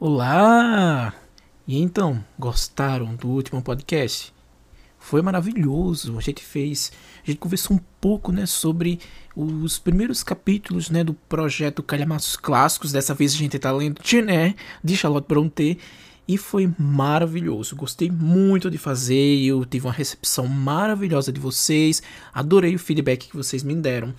Olá! E então, gostaram do último podcast? Foi maravilhoso. A gente fez, a gente conversou um pouco, né, sobre os primeiros capítulos, né, do projeto Calhamaços Clássicos. Dessa vez a gente está lendo Gené de Charlotte Brontë e foi maravilhoso. Gostei muito de fazer, eu tive uma recepção maravilhosa de vocês. Adorei o feedback que vocês me deram.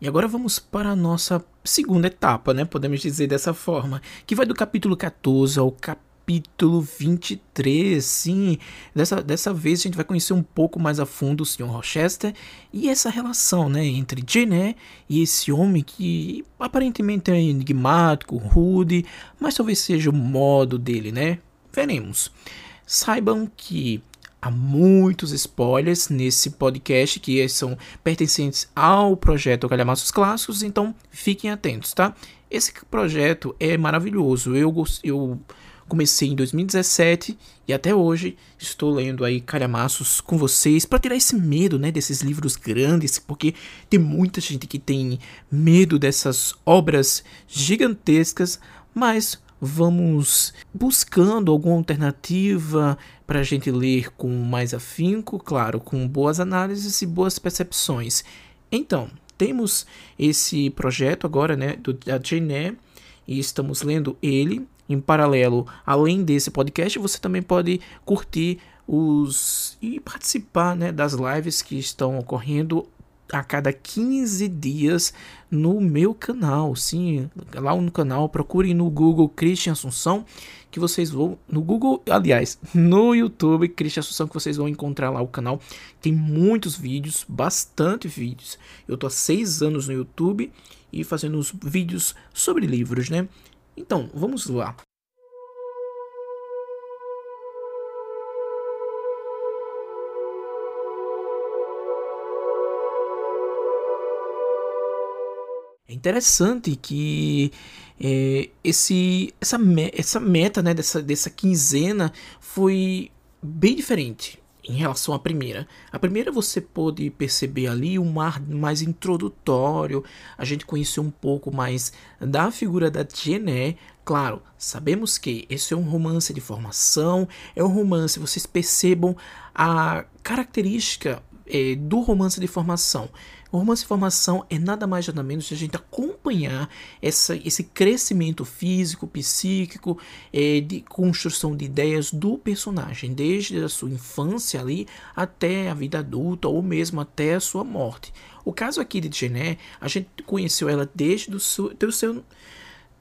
E agora vamos para a nossa segunda etapa, né? Podemos dizer dessa forma, que vai do capítulo 14 ao capítulo 23. Sim, dessa, dessa vez a gente vai conhecer um pouco mais a fundo o Sr. Rochester e essa relação, né, entre Jeanette e esse homem que aparentemente é enigmático, rude, mas talvez seja o modo dele, né? Veremos. Saibam que há muitos spoilers nesse podcast que são pertencentes ao projeto Calhamaços Clássicos, então fiquem atentos, tá? Esse projeto é maravilhoso. Eu, eu comecei em 2017 e até hoje estou lendo aí calhamaços com vocês para tirar esse medo, né, desses livros grandes, porque tem muita gente que tem medo dessas obras gigantescas, mas vamos buscando alguma alternativa para a gente ler com mais afinco, claro, com boas análises e boas percepções. Então, temos esse projeto agora, né, do, da Jane e estamos lendo ele. Em paralelo, além desse podcast, você também pode curtir os e participar né, das lives que estão ocorrendo a cada 15 dias no meu canal. Sim, lá no canal, procurem no Google Christian Assunção, que vocês vão. No Google, aliás, no YouTube Christian Assunção, que vocês vão encontrar lá o canal. Tem muitos vídeos, bastante vídeos. Eu tô há seis anos no YouTube e fazendo os vídeos sobre livros, né? Então, vamos lá. É interessante que é, esse, essa, essa meta né, dessa, dessa quinzena foi bem diferente em relação à primeira. A primeira você pôde perceber ali um ar mais introdutório, a gente conheceu um pouco mais da figura da Jeanette. Claro, sabemos que esse é um romance de formação, é um romance, vocês percebam a característica é, do romance de formação. O romance de formação é nada mais nada menos de a gente acompanhar essa, esse crescimento físico, psíquico, é, de construção de ideias do personagem, desde a sua infância ali até a vida adulta ou mesmo até a sua morte. O caso aqui de Gené, a gente conheceu ela desde do seu, do seu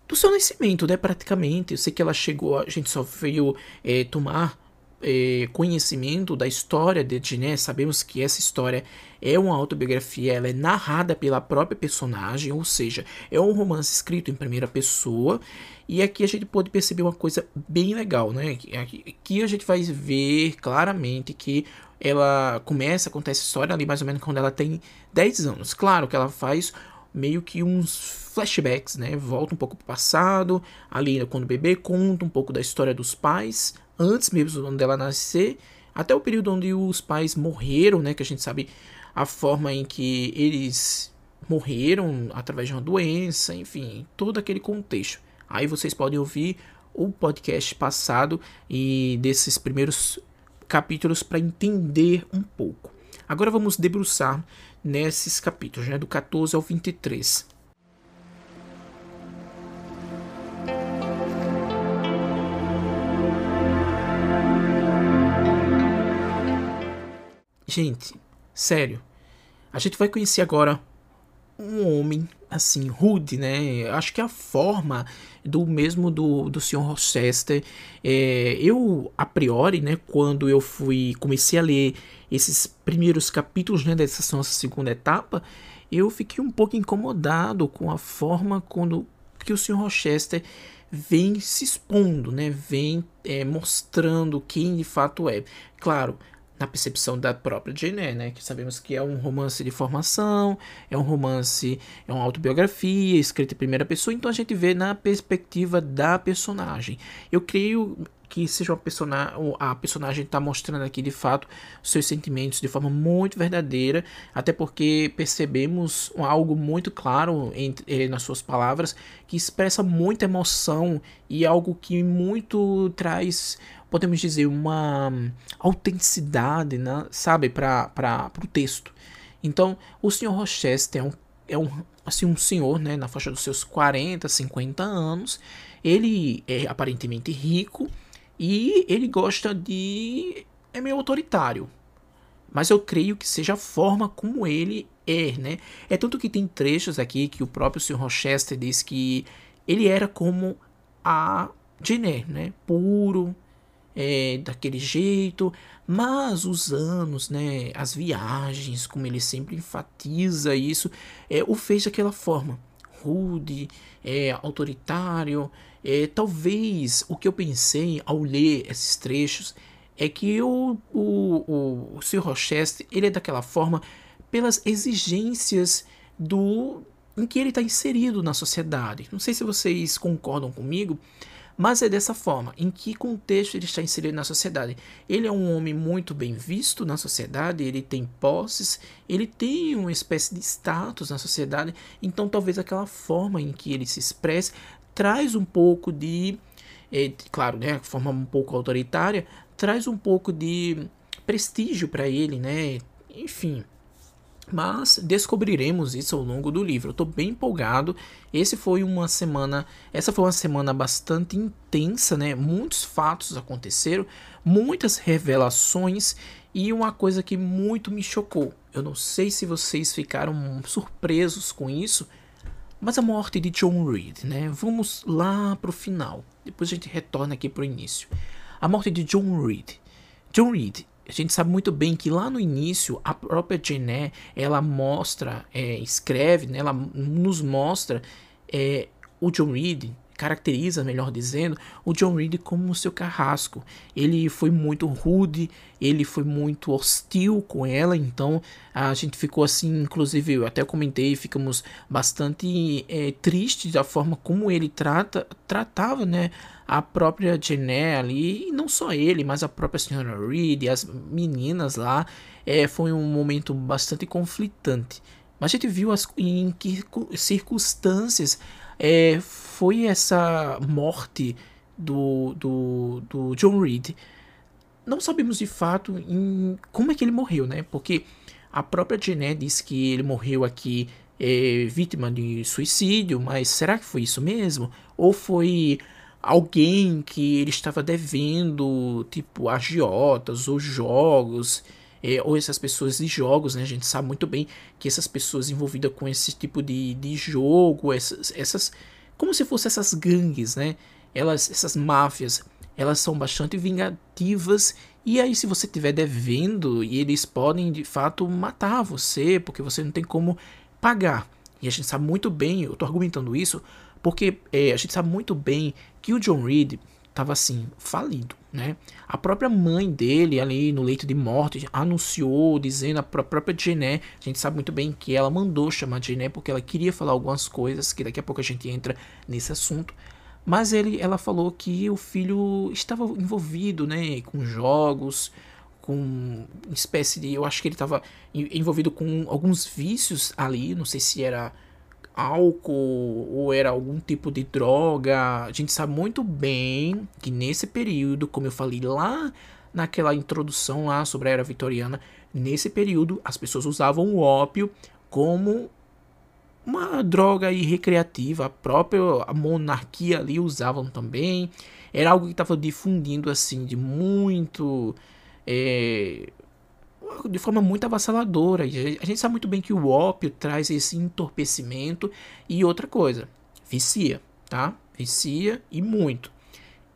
do seu nascimento, né, praticamente. Eu sei que ela chegou, a gente só veio é, tomar é, conhecimento da história de Jeanette, sabemos que essa história é uma autobiografia, ela é narrada pela própria personagem, ou seja, é um romance escrito em primeira pessoa. E aqui a gente pode perceber uma coisa bem legal, né? Aqui a gente vai ver claramente que ela começa a contar essa história ali mais ou menos quando ela tem 10 anos. Claro que ela faz meio que uns flashbacks, né? Volta um pouco para o passado, ali quando bebê, conta um pouco da história dos pais, antes mesmo dela nascer, até o período onde os pais morreram, né? Que a gente sabe a forma em que eles morreram através de uma doença, enfim, todo aquele contexto. Aí vocês podem ouvir o podcast passado e desses primeiros capítulos para entender um pouco. Agora vamos debruçar nesses capítulos, né, do 14 ao 23. Gente, sério, a gente vai conhecer agora um homem assim rude, né? Acho que a forma do mesmo do, do Sr. Rochester, é, eu a priori, né, quando eu fui comecei a ler esses primeiros capítulos, né, dessa nossa segunda etapa, eu fiquei um pouco incomodado com a forma quando que o Sr. Rochester vem se expondo, né, vem é, mostrando quem de fato é. Claro, na percepção da própria Jane Eyre, né? Que sabemos que é um romance de formação, é um romance, é uma autobiografia escrita em primeira pessoa, então a gente vê na perspectiva da personagem. Eu creio que seja uma personagem, a personagem está mostrando aqui de fato seus sentimentos de forma muito verdadeira, até porque percebemos algo muito claro entre, nas suas palavras que expressa muita emoção e algo que muito traz, podemos dizer, uma autenticidade, né, sabe, para o texto. Então, o Sr. Rochester é um, é um, assim, um senhor né, na faixa dos seus 40, 50 anos. Ele é aparentemente rico e ele gosta de. é meio autoritário. Mas eu creio que seja a forma como ele é, né? É tanto que tem trechos aqui que o próprio Sr. Rochester diz que ele era como a Jenner, né? Puro, é, daquele jeito, mas os anos, né, as viagens, como ele sempre enfatiza isso, é, o fez daquela forma rude, é, autoritário. É, talvez o que eu pensei ao ler esses trechos é que o, o, o, o Sir Rochester ele é daquela forma pelas exigências do em que ele está inserido na sociedade. Não sei se vocês concordam comigo, mas é dessa forma. Em que contexto ele está inserido na sociedade? Ele é um homem muito bem visto na sociedade, ele tem posses, ele tem uma espécie de status na sociedade, então talvez aquela forma em que ele se expresse traz um pouco de. É, claro, né, forma um pouco autoritária, traz um pouco de prestígio para ele, né? Enfim, mas descobriremos isso ao longo do livro. Eu bem empolgado. Esse foi uma semana, essa foi uma semana bastante intensa, né? Muitos fatos aconteceram, muitas revelações e uma coisa que muito me chocou. Eu não sei se vocês ficaram surpresos com isso, mas a morte de John Reed, né? Vamos lá para o final. Depois a gente retorna aqui o início. A morte de John Reed. John Reed a gente sabe muito bem que lá no início a própria Jeanette ela mostra, é, escreve, né, ela nos mostra é, o John Reed caracteriza, melhor dizendo, o John Reed como seu carrasco. Ele foi muito rude, ele foi muito hostil com ela, então a gente ficou assim, inclusive eu até comentei, ficamos bastante é, tristes da forma como ele trata, tratava, né, a própria Jeanette ali, e não só ele, mas a própria senhora Reed e as meninas lá, é, foi um momento bastante conflitante. Mas a gente viu as, em que circunstâncias é, foi essa morte do, do, do John Reed. Não sabemos de fato em como é que ele morreu, né? Porque a própria Jeanette disse que ele morreu aqui é, vítima de suicídio, mas será que foi isso mesmo? Ou foi alguém que ele estava devendo, tipo agiotas ou jogos, é, ou essas pessoas de jogos, né? A gente sabe muito bem que essas pessoas envolvidas com esse tipo de, de jogo, essas, essas, como se fossem essas gangues, né? Elas, essas máfias, elas são bastante vingativas e aí se você estiver devendo e eles podem de fato matar você porque você não tem como pagar. E a gente sabe muito bem, eu estou argumentando isso porque é, a gente sabe muito bem que o John Reed estava assim, falido, né? A própria mãe dele ali no leito de morte anunciou, dizendo a própria Jeanette, a gente sabe muito bem que ela mandou chamar Jeanette porque ela queria falar algumas coisas, que daqui a pouco a gente entra nesse assunto. Mas ele, ela falou que o filho estava envolvido, né, com jogos, com espécie de, eu acho que ele estava envolvido com alguns vícios ali, não sei se era álcool ou era algum tipo de droga. A gente sabe muito bem que nesse período, como eu falei lá naquela introdução lá sobre a era vitoriana, nesse período as pessoas usavam o ópio como uma droga recreativa, a própria monarquia ali usavam também. Era algo que estava difundindo assim de muito é, de forma muito avassaladora. A gente sabe muito bem que o ópio traz esse entorpecimento e outra coisa, vicia, tá? Vicia e muito.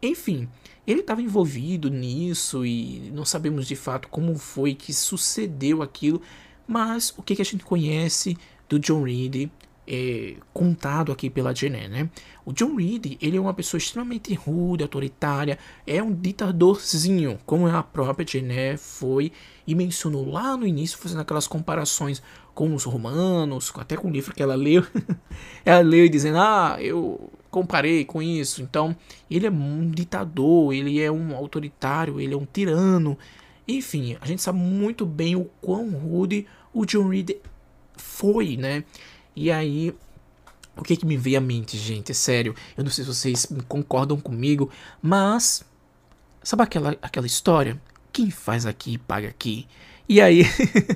Enfim, ele estava envolvido nisso e não sabemos de fato como foi que sucedeu aquilo, mas o que, que a gente conhece do John Reed é, contado aqui pela Jenny, né? O John Reed, ele é uma pessoa extremamente rude, autoritária, é um ditadorzinho, como a própria Jenny foi e mencionou lá no início, fazendo aquelas comparações com os romanos, até com o livro que ela leu. ela leu e dizendo, ah, eu comparei com isso. Então, ele é um ditador, ele é um autoritário, ele é um tirano. Enfim, a gente sabe muito bem o quão rude o John Reed foi, né? E aí, o que que me veio à mente, gente? É sério, eu não sei se vocês concordam comigo, mas sabe aquela aquela história? Quem faz aqui paga aqui. E aí,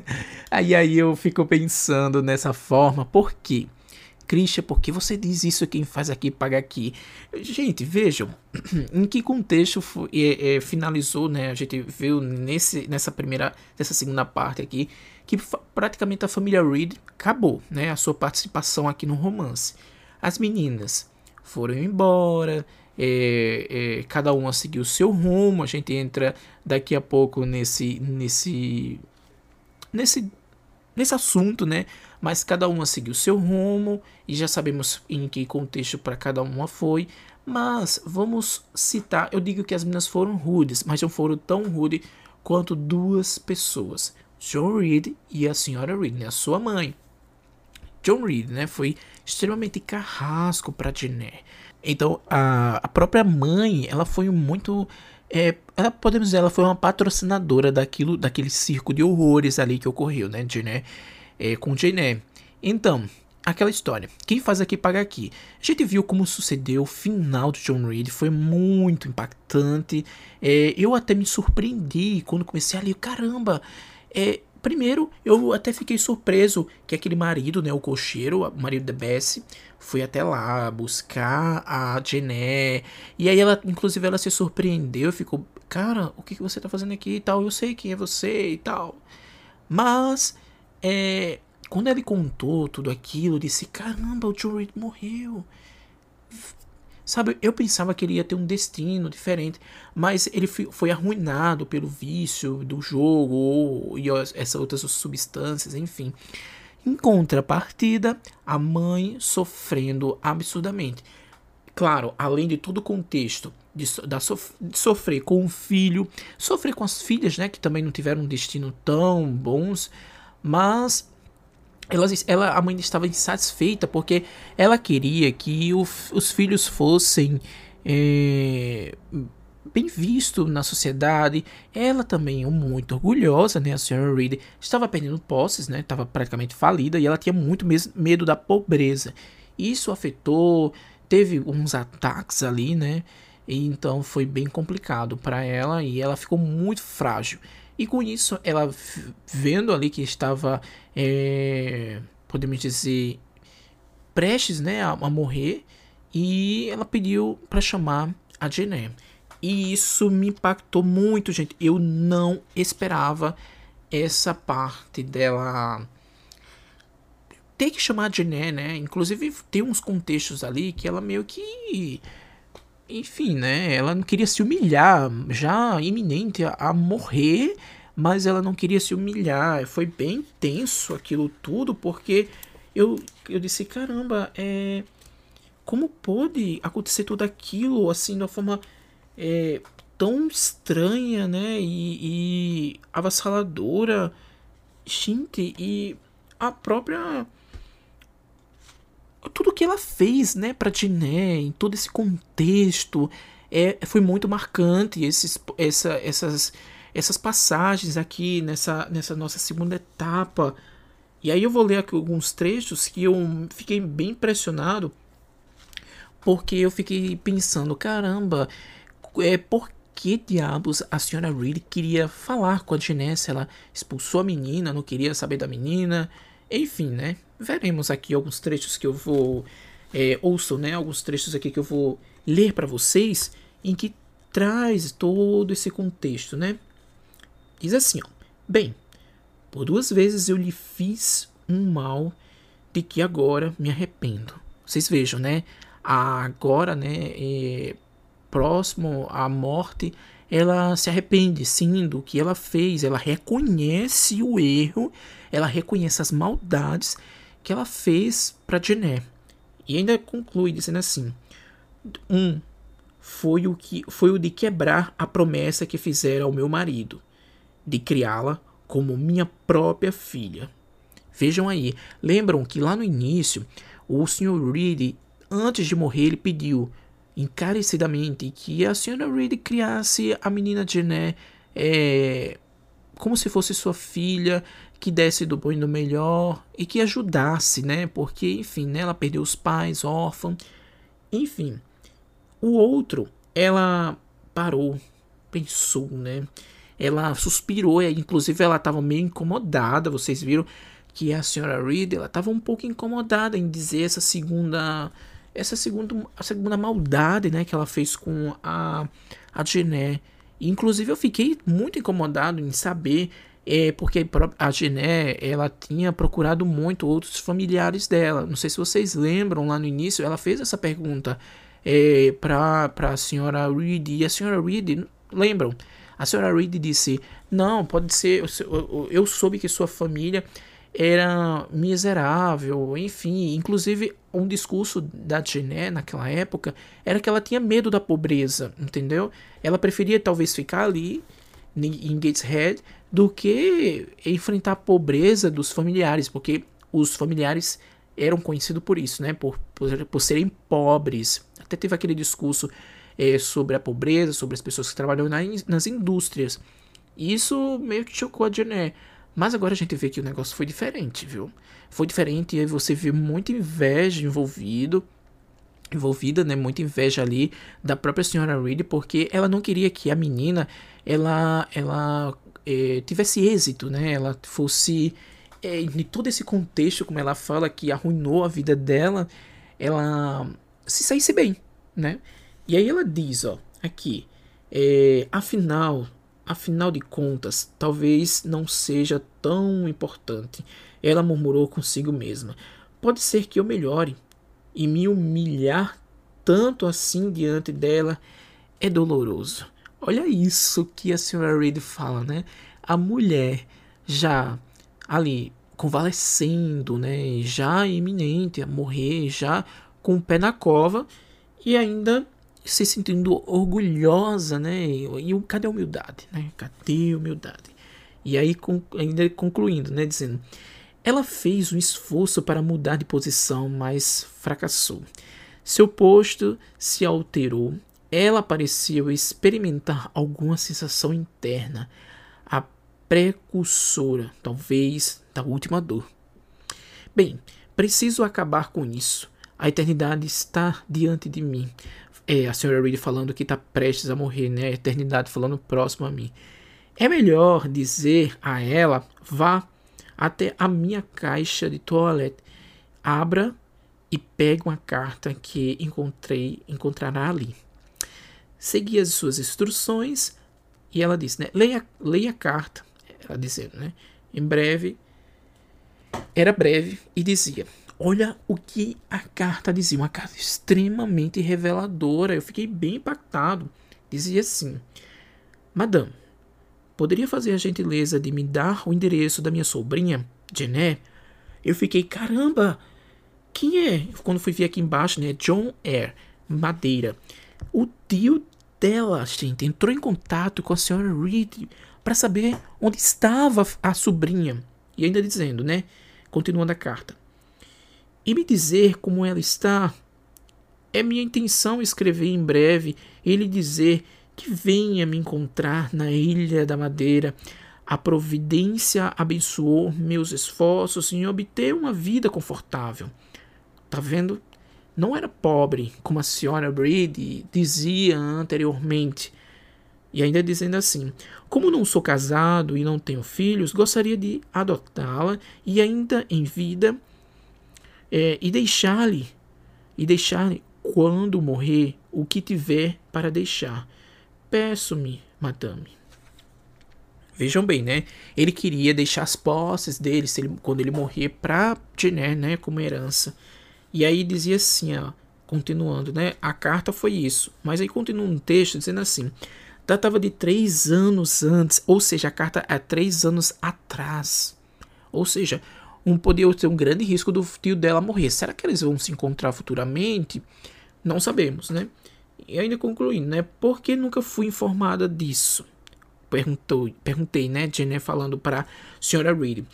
aí aí eu fico pensando nessa forma, por quê? Christian, por que você diz isso? Quem faz aqui paga aqui. Gente, vejam em que contexto foi, é, é, finalizou, né? A gente viu nesse, nessa primeira, nessa segunda parte aqui, que praticamente a família Reed acabou, né? A sua participação aqui no romance. As meninas foram embora, é, é, cada uma seguiu seu rumo. A gente entra daqui a pouco nesse, nesse, nesse, nesse assunto, né? mas cada uma seguiu seu rumo e já sabemos em que contexto para cada uma foi. Mas vamos citar, eu digo que as meninas foram rudes, mas não foram tão rudes quanto duas pessoas, John Reed e a senhora Reed, né, a sua mãe. John Reed, né, foi extremamente carrasco para Jeanette. Então a, a própria mãe, ela foi muito é, ela, podemos dizer, ela foi uma patrocinadora daquilo, daquele circo de horrores ali que ocorreu, né, Jeanette? é, com Jane Então, aquela história. Quem faz aqui paga aqui. A gente viu como sucedeu o final do John Reed, foi muito impactante. É, eu até me surpreendi quando comecei a ler, caramba. É, primeiro, eu até fiquei surpreso que aquele marido, né, o cocheiro, o marido da Bessie, foi até lá buscar a Jené. E aí ela, inclusive, ela se surpreendeu, ficou, cara, o que, que você tá fazendo aqui e tal? Eu sei quem é você e tal. Mas é, quando ele contou tudo aquilo, disse: caramba, o Reed morreu. Sabe, eu pensava que ele ia ter um destino diferente, mas ele foi arruinado pelo vício do jogo e essas outras substâncias, enfim. Em contrapartida, a mãe sofrendo absurdamente. Claro, além de todo o contexto de, da de sofrer com o filho, sofrer com as filhas, né, que também não tiveram um destino tão bons, mas ela, ela, a mãe estava insatisfeita porque ela queria que o, os filhos fossem é, bem vistos na sociedade. Ela também, muito orgulhosa, né, a senhora Reed, estava perdendo posses, né, estava praticamente falida e ela tinha muito medo da pobreza. Isso afetou, teve uns ataques ali, né, então foi bem complicado para ela e ela ficou muito frágil. E com isso, ela vendo ali que estava, é, podemos dizer, prestes né, a, a morrer, e ela pediu para chamar a Jené. E isso me impactou muito, gente. Eu não esperava essa parte dela ter que chamar a Jené, né? Inclusive, tem uns contextos ali que ela meio que enfim, né? Ela não queria se humilhar, já iminente a, a, morrer, mas ela não queria se humilhar. Foi bem tenso aquilo tudo, porque eu, eu disse: caramba, é, como pode acontecer tudo aquilo assim, de uma forma é, tão estranha, né? E, e avassaladora. Gente, e a própria tudo que ela fez, né, para Diné, em todo esse contexto, é, foi muito marcante. Esses, essa, essas, essas passagens aqui nessa, nessa nossa segunda etapa. E aí eu vou ler aqui alguns trechos que eu fiquei bem impressionado, porque eu fiquei pensando, caramba, é por que diabos a senhora Reed queria falar com a Diné se ela expulsou a menina, não queria saber da menina, enfim, né? veremos aqui alguns trechos que eu vou é, ouçam, né? Alguns trechos aqui que eu vou ler para vocês em que traz todo esse contexto, né? Diz assim, ó. Bem, por duas vezes eu lhe fiz um mal de que agora me arrependo. Vocês vejam, né? Agora, né? É, próximo à morte, ela se arrepende sim do que ela fez, ela reconhece o erro, ela reconhece as maldades que ela fez para Jené. E ainda conclui dizendo assim: um foi o que foi o de quebrar a promessa que fizera ao meu marido, de criá-la como minha própria filha. Vejam aí, lembram que lá no início o Sr. Reed, antes de morrer, ele pediu encarecidamente que a Sra. Reed criasse a menina Jené é, como se fosse sua filha, que desse do bom e do melhor e que ajudasse, né? Porque, enfim, né, ela perdeu os pais, órfã. Enfim, o outro, ela parou, pensou, né? Ela suspirou, inclusive ela estava meio incomodada. Vocês viram que a senhora Reed, ela estava um pouco incomodada em dizer essa segunda, essa segunda, a segunda maldade, né, que ela fez com a a Jené. Inclusive eu fiquei muito incomodado em saber é porque a Gené ela tinha procurado muito outros familiares dela. Não sei se vocês lembram lá no início, ela fez essa pergunta é, para a senhora Reed e a senhora Reed lembram? A senhora Reed disse: Não, pode ser. Eu, eu soube que sua família era miserável, enfim. Inclusive, um discurso da Gené naquela época era que ela tinha medo da pobreza, entendeu? Ela preferia talvez ficar ali em Gateshead do que enfrentar a pobreza dos familiares, porque os familiares eram conhecidos por isso, né? Por, por, por serem pobres. Até teve aquele discurso é, sobre a pobreza, sobre as pessoas que trabalham na, nas indústrias. Isso meio que chocou a Jané. Mas agora a gente vê que o negócio foi diferente, viu? Foi diferente e aí você vê muita inveja envolvido envolvida, né, muita inveja ali da própria senhora Reed, porque ela não queria que a menina ela ela é, tivesse êxito, né? Ela fosse é, em todo esse contexto, como ela fala, que arruinou a vida dela, ela se saísse bem, né? E aí ela diz, ó, aqui, é, afinal, afinal de contas, talvez não seja tão importante. Ela murmurou consigo mesma. Pode ser que eu melhore e me humilhar tanto assim diante dela é doloroso. Olha isso que a senhora Reed fala, né? A mulher já ali convalescendo, né? Já iminente a morrer, já com o pé na cova e ainda se sentindo orgulhosa, né? E, e cadê a humildade, né? Cadê a humildade? E aí ainda concluindo, né, dizendo: ela fez um esforço para mudar de posição, mas fracassou. Seu posto se alterou ela pareceu experimentar alguma sensação interna, a precursora, talvez, da última dor. Bem, preciso acabar com isso. A eternidade está diante de mim. É a senhora Reed falando que está prestes a morrer, né? A eternidade falando próximo a mim. É melhor dizer a ela: vá até a minha caixa de toilette, abra e pegue uma carta que encontrei, encontrará ali seguia as suas instruções e ela disse, né, leia, leia a carta, ela dizendo, né, em breve, era breve e dizia, olha o que a carta dizia, uma carta extremamente reveladora, eu fiquei bem impactado, dizia assim, Madame, poderia fazer a gentileza de me dar o endereço da minha sobrinha, Jené? Eu fiquei, caramba, quem é? Quando fui ver aqui embaixo, né, John Eyre, Madeira, o tio dela, gente, entrou em contato com a senhora Reed para saber onde estava a sobrinha. E ainda dizendo, né? Continuando a carta. E me dizer como ela está. É minha intenção escrever em breve e lhe dizer que venha me encontrar na Ilha da Madeira. A providência abençoou meus esforços em obter uma vida confortável. Tá vendo? não era pobre, como a senhora Brady dizia anteriormente. E ainda dizendo assim: Como não sou casado e não tenho filhos, gostaria de adotá-la e ainda em vida é, e deixar-lhe e deixar-lhe quando morrer o que tiver para deixar. Peço-me, madame. Vejam bem, né? Ele queria deixar as posses dele ele, quando ele morrer para Jenner, né, como herança. E aí dizia assim, ó, continuando, né? A carta foi isso. Mas aí continua um texto dizendo assim: datava de três anos antes, ou seja, a carta é três anos atrás. Ou seja, um poder ter um grande risco do tio dela morrer. Será que eles vão se encontrar futuramente? Não sabemos, né? E ainda concluindo, né? Por que nunca fui informada disso? Perguntou, perguntei, né? Jenner falando para a senhora Reed.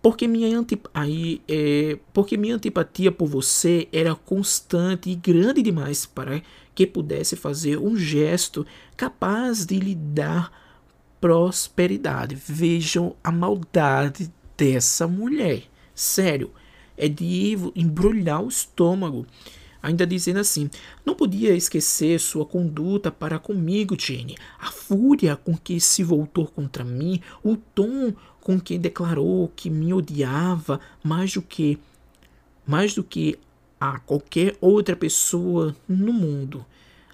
Porque minha, antip aí, é, porque minha antipatia por você era constante e grande demais para que pudesse fazer um gesto capaz de lhe dar prosperidade. Vejam a maldade dessa mulher. Sério, é de embrulhar o estômago. Ainda dizendo assim: Não podia esquecer sua conduta para comigo, Jenny. A fúria com que se voltou contra mim, o tom com que declarou que me odiava mais do que mais do que a qualquer outra pessoa no mundo.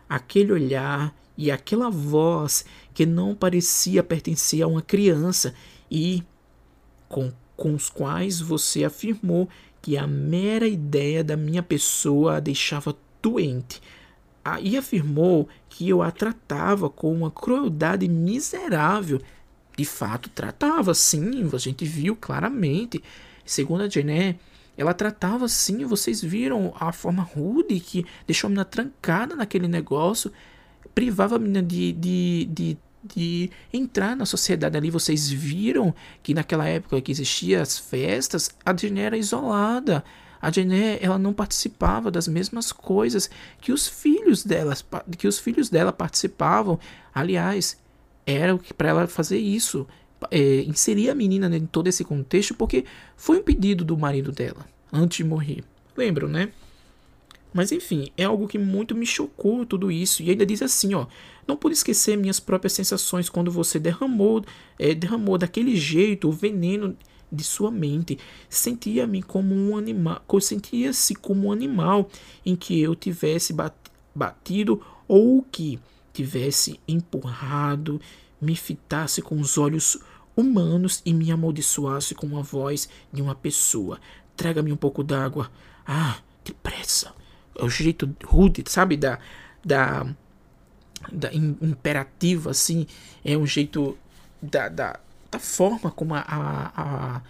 Aquele olhar e aquela voz que não parecia pertencer a uma criança e com, com os quais você afirmou que a mera ideia da minha pessoa a deixava doente. E afirmou que eu a tratava com uma crueldade miserável. De fato, tratava sim, a gente viu claramente. Segundo a Jené, ela tratava sim, vocês viram a forma rude que deixou a menina trancada naquele negócio privava a menina de, de, de, de entrar na sociedade ali. Vocês viram que naquela época que existiam as festas, a Jené era isolada. A Jené, ela não participava das mesmas coisas que os filhos dela, que os filhos dela participavam. Aliás, era para ela fazer isso, é, inserir a menina em todo esse contexto, porque foi um pedido do marido dela antes de morrer. Lembram, né? Mas enfim, é algo que muito me chocou tudo isso. E ainda diz assim, ó, não pude esquecer minhas próprias sensações quando você derramou, é, derramou daquele jeito o veneno de sua mente. Sentia-me como um animal, sentia-se como um animal em que eu tivesse batido ou que tivesse empurrado, me fitasse com os olhos humanos e me amaldiçoasse com a voz de uma pessoa. Traga-me um pouco d'água. Ah, depressa o jeito rude, sabe? Da, da, da imperativa, assim. É um jeito da, da, da forma como a, a,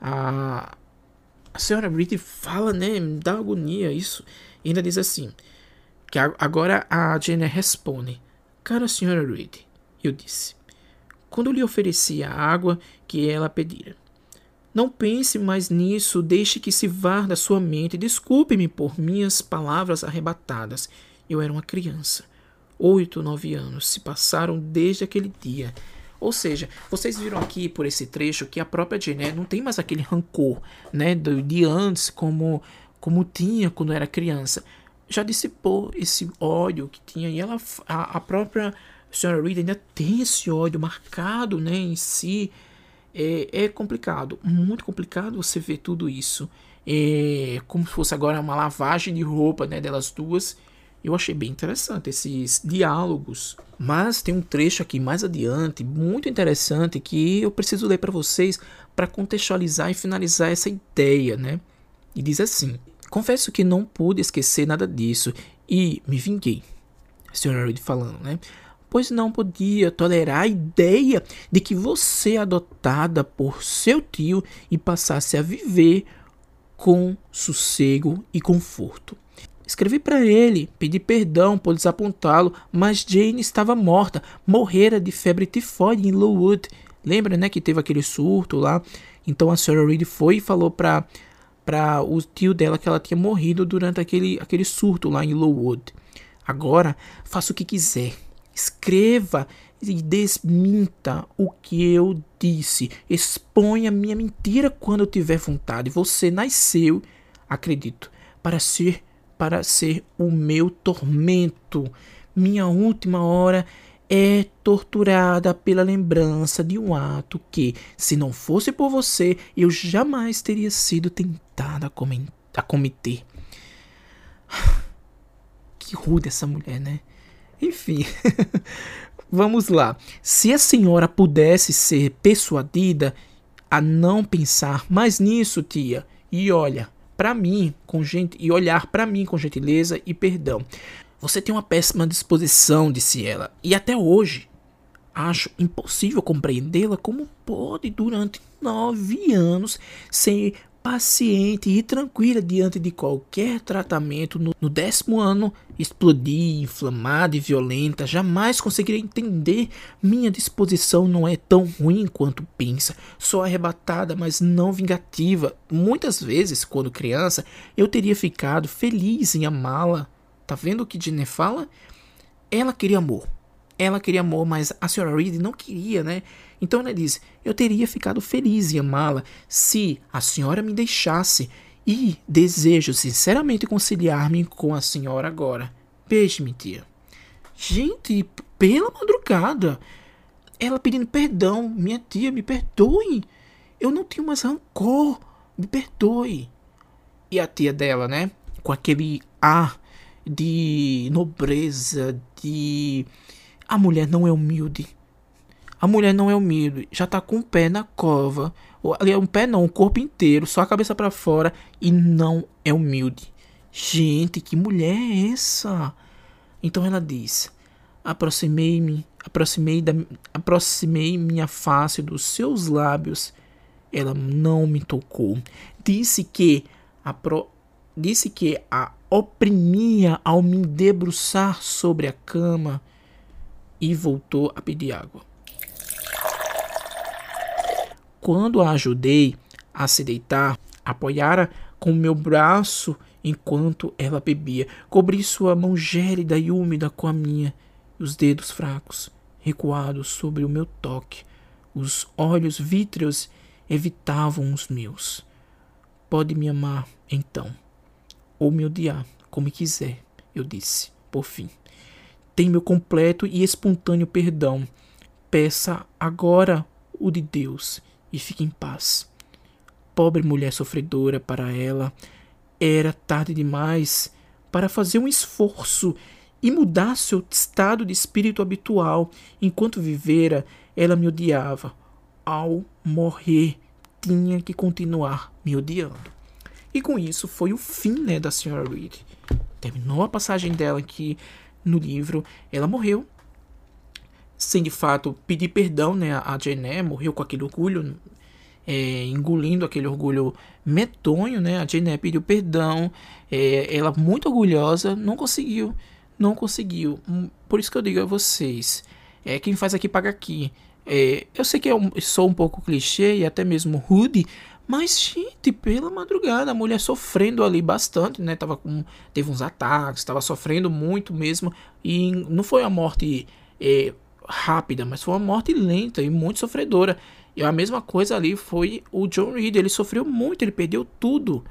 a, a senhora Reed fala, né? Me dá agonia isso. E ainda diz assim: que agora a Jenny responde: Cara senhora Reed, eu disse, quando lhe ofereci a água que ela pedira. Não pense mais nisso, deixe que se vá da sua mente. Desculpe-me por minhas palavras arrebatadas. Eu era uma criança. Oito, nove anos se passaram desde aquele dia. Ou seja, vocês viram aqui por esse trecho que a própria Jeanette não tem mais aquele rancor, né, de antes como como tinha quando era criança. Já dissipou esse ódio que tinha e ela a, a própria senhora Reed ainda tem esse ódio marcado, né, em si é, é complicado, muito complicado você ver tudo isso. É como se fosse agora uma lavagem de roupa né, delas duas. Eu achei bem interessante esses diálogos. Mas tem um trecho aqui mais adiante, muito interessante, que eu preciso ler para vocês para contextualizar e finalizar essa ideia, né? E diz assim: Confesso que não pude esquecer nada disso e me vinguei. Sr. Reed falando, né? Pois não podia tolerar a ideia de que você, adotada por seu tio, e passasse a viver com sossego e conforto. Escrevi para ele, pedi perdão por desapontá-lo, mas Jane estava morta, morrera de febre tifoide em Lowood. Lembra, né, que teve aquele surto lá? Então a Sarah Reed foi e falou para para o tio dela que ela tinha morrido durante aquele, aquele surto lá em Lowood. Agora, faça o que quiser. Escreva e desminta o que eu disse. Exponha minha mentira quando eu tiver vontade. Você nasceu, acredito, para ser para ser o meu tormento. Minha última hora é torturada pela lembrança de um ato que, se não fosse por você, eu jamais teria sido tentada a cometer. Que rude essa mulher, né? Enfim, vamos lá. Se a senhora pudesse ser persuadida a não pensar mais nisso, tia, e olha para mim com gente e olhar para mim com gentileza e perdão. Você tem uma péssima disposição, disse ela, e até hoje acho impossível compreendê-la como pode durante nove anos ser paciente e tranquila diante de qualquer tratamento. No, no décimo ano, explodi, inflamada e violenta. Jamais conseguirei entender. Minha disposição não é tão ruim quanto pensa. Sou arrebatada, mas não vingativa. Muitas vezes, quando criança, eu teria ficado feliz em amá-la. Tá vendo o que Jenny fala? Ela queria amor. Ela queria amor, mas a senhora Reed não queria, né? Então ela diz: Eu teria ficado feliz em amá-la se a senhora me deixasse e desejo sinceramente conciliar-me com a senhora agora. Beije-me, tia. Gente, pela madrugada, ela pedindo perdão. Minha tia, me perdoe. Eu não tenho mais rancor. Me perdoe. E a tia dela, né? Com aquele ar de nobreza, de. A mulher não é humilde. A mulher não é humilde, já tá com o pé na cova. Ali é um pé não, o corpo inteiro, só a cabeça para fora e não é humilde. Gente, que mulher é essa? Então ela diz: Aproximei-me, aproximei da aproximei minha face dos seus lábios. Ela não me tocou. Disse que a pro, disse que a oprimia ao me debruçar sobre a cama e voltou a pedir água. Quando a ajudei a se deitar, apoiara com meu braço enquanto ela bebia. Cobri sua mão gélida e úmida com a minha, os dedos fracos, recuados sobre o meu toque. Os olhos vítreos evitavam os meus. Pode me amar, então, ou me odiar, como quiser, eu disse, por fim. Tem meu completo e espontâneo perdão. Peça agora o de Deus e fique em paz. Pobre mulher sofredora, para ela era tarde demais para fazer um esforço e mudar seu estado de espírito habitual. Enquanto vivera, ela me odiava. Ao morrer, tinha que continuar me odiando. E com isso foi o fim né, da senhora Reed. Terminou a passagem dela aqui no livro. Ela morreu sem de fato pedir perdão, né? A Jane morreu com aquele orgulho, é, engolindo aquele orgulho medonho, né? A Jane pediu perdão, é, ela muito orgulhosa, não conseguiu, não conseguiu. Hum, por isso que eu digo a vocês, é quem faz aqui paga aqui. É, eu sei que eu sou um pouco clichê e até mesmo rude, mas, gente, pela madrugada, a mulher sofrendo ali bastante, né? Tava com, teve uns ataques, estava sofrendo muito mesmo. E não foi a morte é, rápida, mas foi uma morte lenta e muito sofredora. E a mesma coisa ali foi o John Reed. Ele sofreu muito, ele perdeu tudo.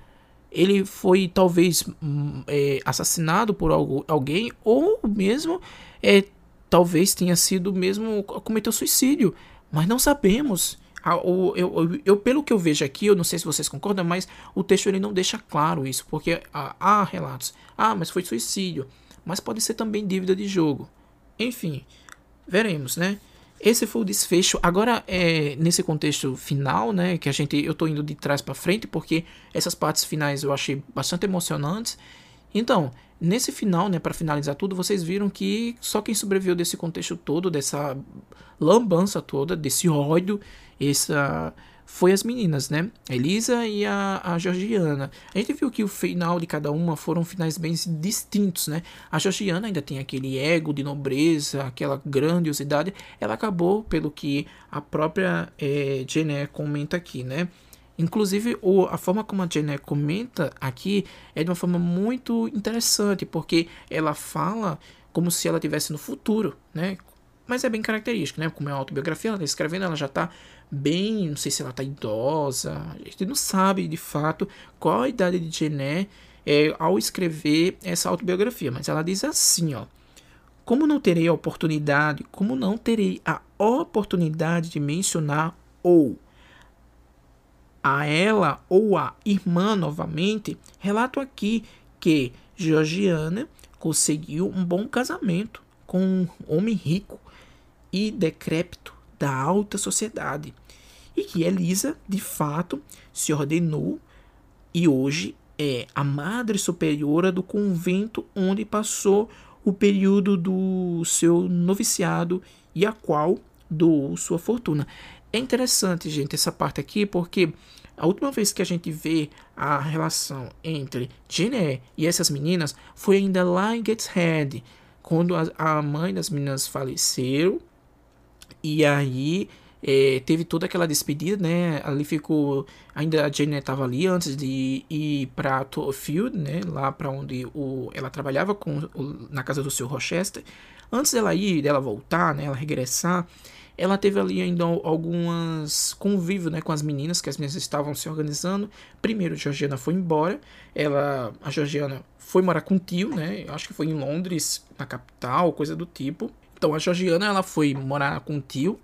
Ele foi talvez hum, é, assassinado por algo, alguém, ou mesmo é, talvez tenha sido mesmo cometeu suicídio. Mas não sabemos. Eu, eu, eu, pelo que eu vejo aqui, eu não sei se vocês concordam, mas o texto ele não deixa claro isso, porque há, relatos. Ah, mas foi suicídio. Mas pode ser também dívida de jogo. Enfim, veremos, né? Esse foi o desfecho. Agora, é, nesse contexto final, né, que a gente, eu tô indo de trás para frente, porque essas partes finais eu achei bastante emocionantes. Então, nesse final, né, para finalizar tudo, vocês viram que só quem sobreviveu desse contexto todo, dessa lambança toda, desse ódio, essa foi as meninas, né? A Elisa e a, a Georgiana. A gente viu que o final de cada uma foram finais bem distintos, né? A Georgiana ainda tem aquele ego de nobreza, aquela grandiosidade. Ela acabou, pelo que a própria é, Jenny comenta aqui, né? Inclusive, o, a forma como a Jenny comenta aqui é de uma forma muito interessante, porque ela fala como se ela estivesse no futuro, né? Mas é bem característico, né? Como é uma autobiografia, ela está escrevendo, ela já está bem, não sei se ela está idosa, a gente não sabe de fato qual a idade de Jené é, ao escrever essa autobiografia, mas ela diz assim, ó. Como não terei a oportunidade, como não terei a oportunidade de mencionar ou a ela ou a irmã novamente, relato aqui que Georgiana conseguiu um bom casamento com um homem rico e decrépito da alta sociedade e que Elisa, de fato, se ordenou e hoje é a madre superiora do convento onde passou o período do seu noviciado e a qual doou sua fortuna. É interessante, gente, essa parte aqui, porque A última vez que a gente vê a relação entre Jane e essas meninas foi ainda lá em Gateshead, quando a, a mãe das meninas faleceu. E aí é, teve toda aquela despedida, né? Ali ficou. Ainda a Jane estava ali antes de ir para Torfield, né? Lá para onde o, ela trabalhava com, o, na casa do seu Rochester. Antes dela ir, dela voltar, né? Ela regressar ela teve ali ainda algumas convívio né, com as meninas, que as meninas estavam se organizando. Primeiro, a Georgiana foi embora. Ela, a Georgiana foi morar com o tio, né? Acho que foi em Londres, na capital, coisa do tipo. Então a Georgiana ela foi morar com o tio.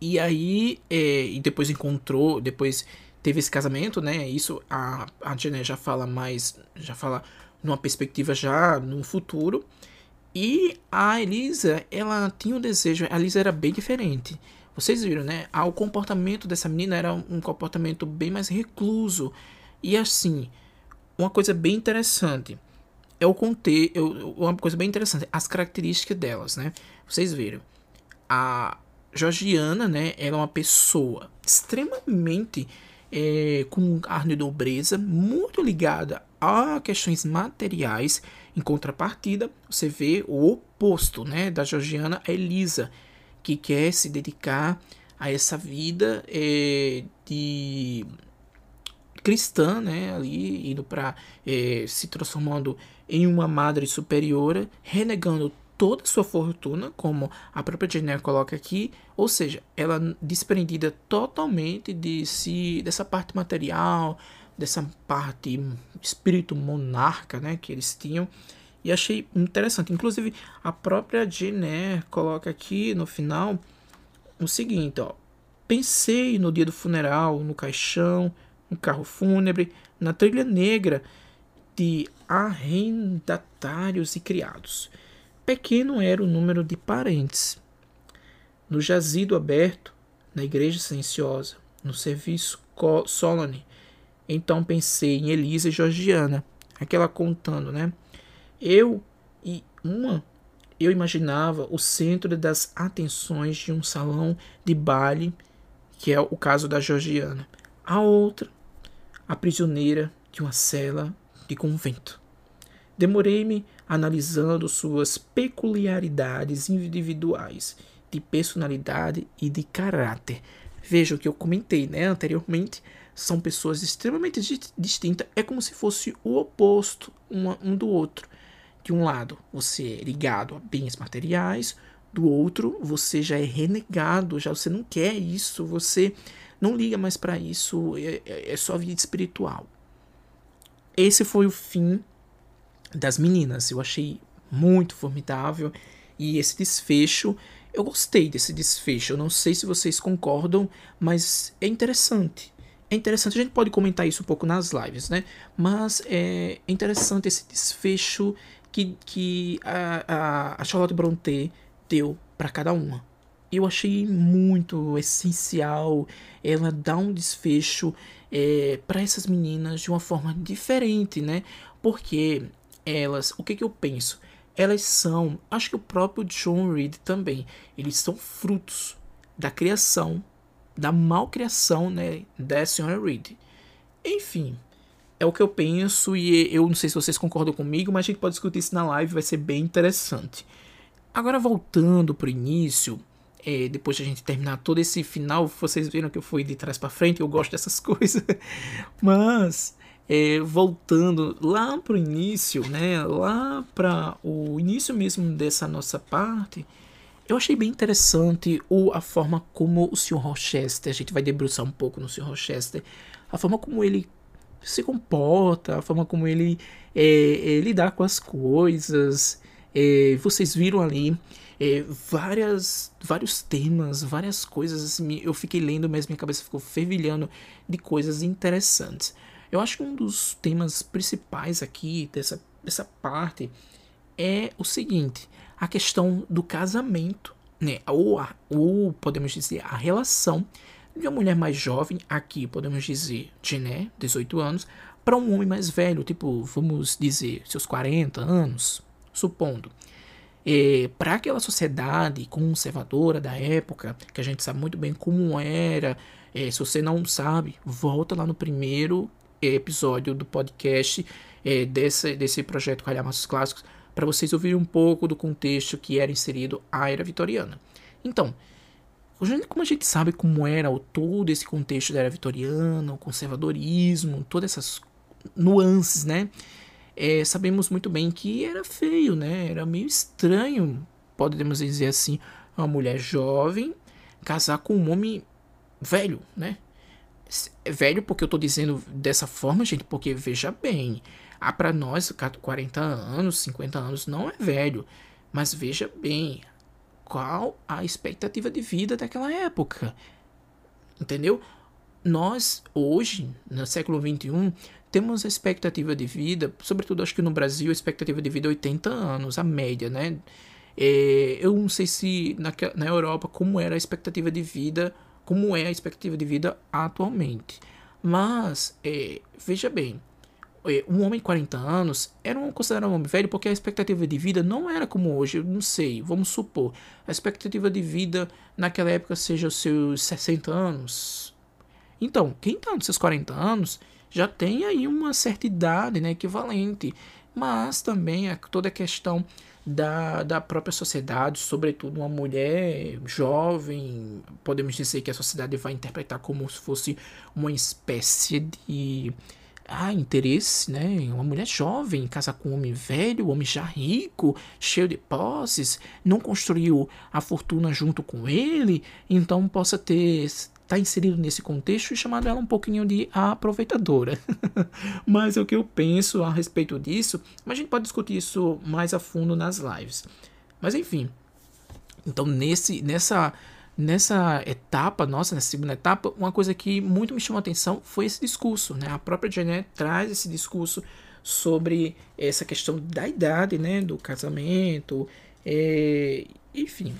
E aí, é, e depois encontrou, depois teve esse casamento, né? Isso a, a Jenny já fala mais, já fala numa perspectiva já no futuro. E a Elisa, ela tinha um desejo, a Elisa era bem diferente. Vocês viram, né? Ah, o comportamento dessa menina era um comportamento bem mais recluso. E assim, uma coisa bem interessante. Eu contei, eu, uma coisa bem interessante, as características delas, né? Vocês viram. A Georgiana, né? Ela é uma pessoa extremamente é, com ar de nobreza, muito ligada a questões materiais em contrapartida, você vê o oposto né, da Georgiana, Elisa, que quer se dedicar a essa vida é, de cristã, né, ali indo para é, se transformando em uma madre superiora, renegando toda a sua fortuna, como a própria Jenner coloca aqui, ou seja, ela desprendida totalmente de si, dessa parte material, dessa parte espírito monarca, né, que eles tinham. E achei interessante. Inclusive, a própria Jenner coloca aqui no final o seguinte, ó. Pensei no dia do funeral, no caixão, no carro fúnebre, na trilha negra de arrendatários e criados. Pequeno era o número de parentes. No jazido aberto, na igreja silenciosa, no serviço solene, então pensei em Elisa e Georgiana, aquela contando, né? Eu e uma, eu imaginava o centro das atenções de um salão de baile, que é o caso da Georgiana. A outra, a prisioneira de uma cela de convento. Demorei-me analisando suas peculiaridades individuais, de personalidade e de caráter. Veja o que eu comentei né, anteriormente são pessoas extremamente distintas, é como se fosse o oposto um do outro. De um lado, você é ligado a bens materiais, do outro, você já é renegado, já você não quer isso, você não liga mais para isso, é, é, é só vida espiritual. Esse foi o fim das meninas. Eu achei muito formidável e esse desfecho, eu gostei desse desfecho. Eu não sei se vocês concordam, mas é interessante é interessante, a gente pode comentar isso um pouco nas lives, né? Mas é interessante esse desfecho que, que a, a Charlotte Brontë deu para cada uma. Eu achei muito essencial ela dar um desfecho é, para essas meninas de uma forma diferente, né? Porque elas, o que, que eu penso? Elas são, acho que o próprio John Reed também, eles são frutos da criação da malcriação né, da senhora Reed. Enfim, é o que eu penso e eu não sei se vocês concordam comigo, mas a gente pode discutir isso na live, vai ser bem interessante. Agora voltando pro início, é, depois de a gente terminar todo esse final, vocês viram que eu fui de trás para frente, eu gosto dessas coisas. Mas é, voltando lá pro início, né, lá para o início mesmo dessa nossa parte, eu achei bem interessante o, a forma como o Sr. Rochester, a gente vai debruçar um pouco no Sr. Rochester, a forma como ele se comporta, a forma como ele é, é, lidar com as coisas. É, vocês viram ali é, várias, vários temas, várias coisas. Assim, eu fiquei lendo, mas minha cabeça ficou fervilhando de coisas interessantes. Eu acho que um dos temas principais aqui dessa, dessa parte é o seguinte: a questão do casamento, né? Ou, a, ou podemos dizer a relação de uma mulher mais jovem, aqui podemos dizer Jené, 18 anos, para um homem mais velho, tipo, vamos dizer, seus 40 anos, supondo. É, para aquela sociedade conservadora da época, que a gente sabe muito bem como era, É, se você não sabe, volta lá no primeiro episódio do podcast é, desse, desse projeto Calhamaços Clássicos para vocês ouvirem um pouco do contexto que era inserido a era vitoriana. Então, como a gente sabe como era o, todo esse contexto da era vitoriana, o conservadorismo, todas essas nuances, né? É, sabemos muito bem que era feio, né? Era meio estranho, podemos dizer assim, uma mulher jovem casar com um homem velho, né? Velho porque eu tô dizendo dessa forma, gente, porque veja bem, ah, para nós 40 anos, 50 anos não é velho, mas veja bem, qual a expectativa de vida daquela época. Entendeu? Nós, hoje, no século XXI, temos a expectativa de vida, sobretudo acho que no Brasil, a expectativa de vida é 80 anos, a média, né? É, eu não sei se na, na Europa como era a expectativa de vida, como é a expectativa de vida atualmente. Mas, é, veja bem, um homem de 40 anos era um, considerado um homem velho porque a expectativa de vida não era como hoje, eu não sei, vamos supor. A expectativa de vida naquela época seja os seus 60 anos. Então, quem está nos seus 40 anos já tem aí uma certa idade né, equivalente. Mas também é toda a questão da, da própria sociedade, sobretudo uma mulher jovem, podemos dizer que a sociedade vai interpretar como se fosse uma espécie de ah, interesse, né? Uma mulher jovem, casa com um homem velho, um homem já rico, cheio de posses, não construiu a fortuna junto com ele, então possa ter tá inserido nesse contexto e chamado ela um pouquinho de aproveitadora. mas é o que eu penso a respeito disso, mas a gente pode discutir isso mais a fundo nas lives. Mas enfim. Então nesse nessa nessa etapa, nossa, nessa segunda etapa, uma coisa que muito me chamou a atenção foi esse discurso, né? A própria Janet traz esse discurso sobre essa questão da idade, né? Do casamento, é, enfim.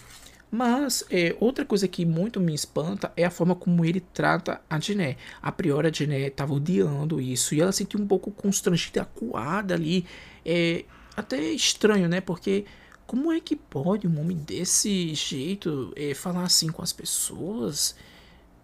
Mas é, outra coisa que muito me espanta é a forma como ele trata a Jené. A priori a Jené estava odiando isso e ela se sentiu um pouco constrangida, acuada ali. É até estranho, né? Porque como é que pode um homem desse jeito é, falar assim com as pessoas?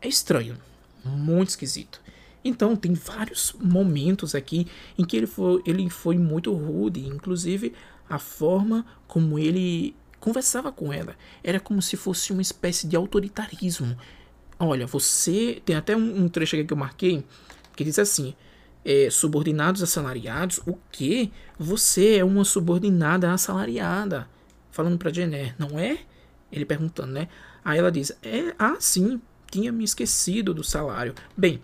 É estranho, muito esquisito. Então, tem vários momentos aqui em que ele foi, ele foi muito rude, inclusive a forma como ele conversava com ela era como se fosse uma espécie de autoritarismo. Olha, você. Tem até um, um trecho aqui que eu marquei que diz assim: é, subordinados assalariados, o que? Você é uma subordinada assalariada falando para Jenner, não é? Ele perguntando, né? Aí ela diz: é, ah, sim, tinha me esquecido do salário. Bem,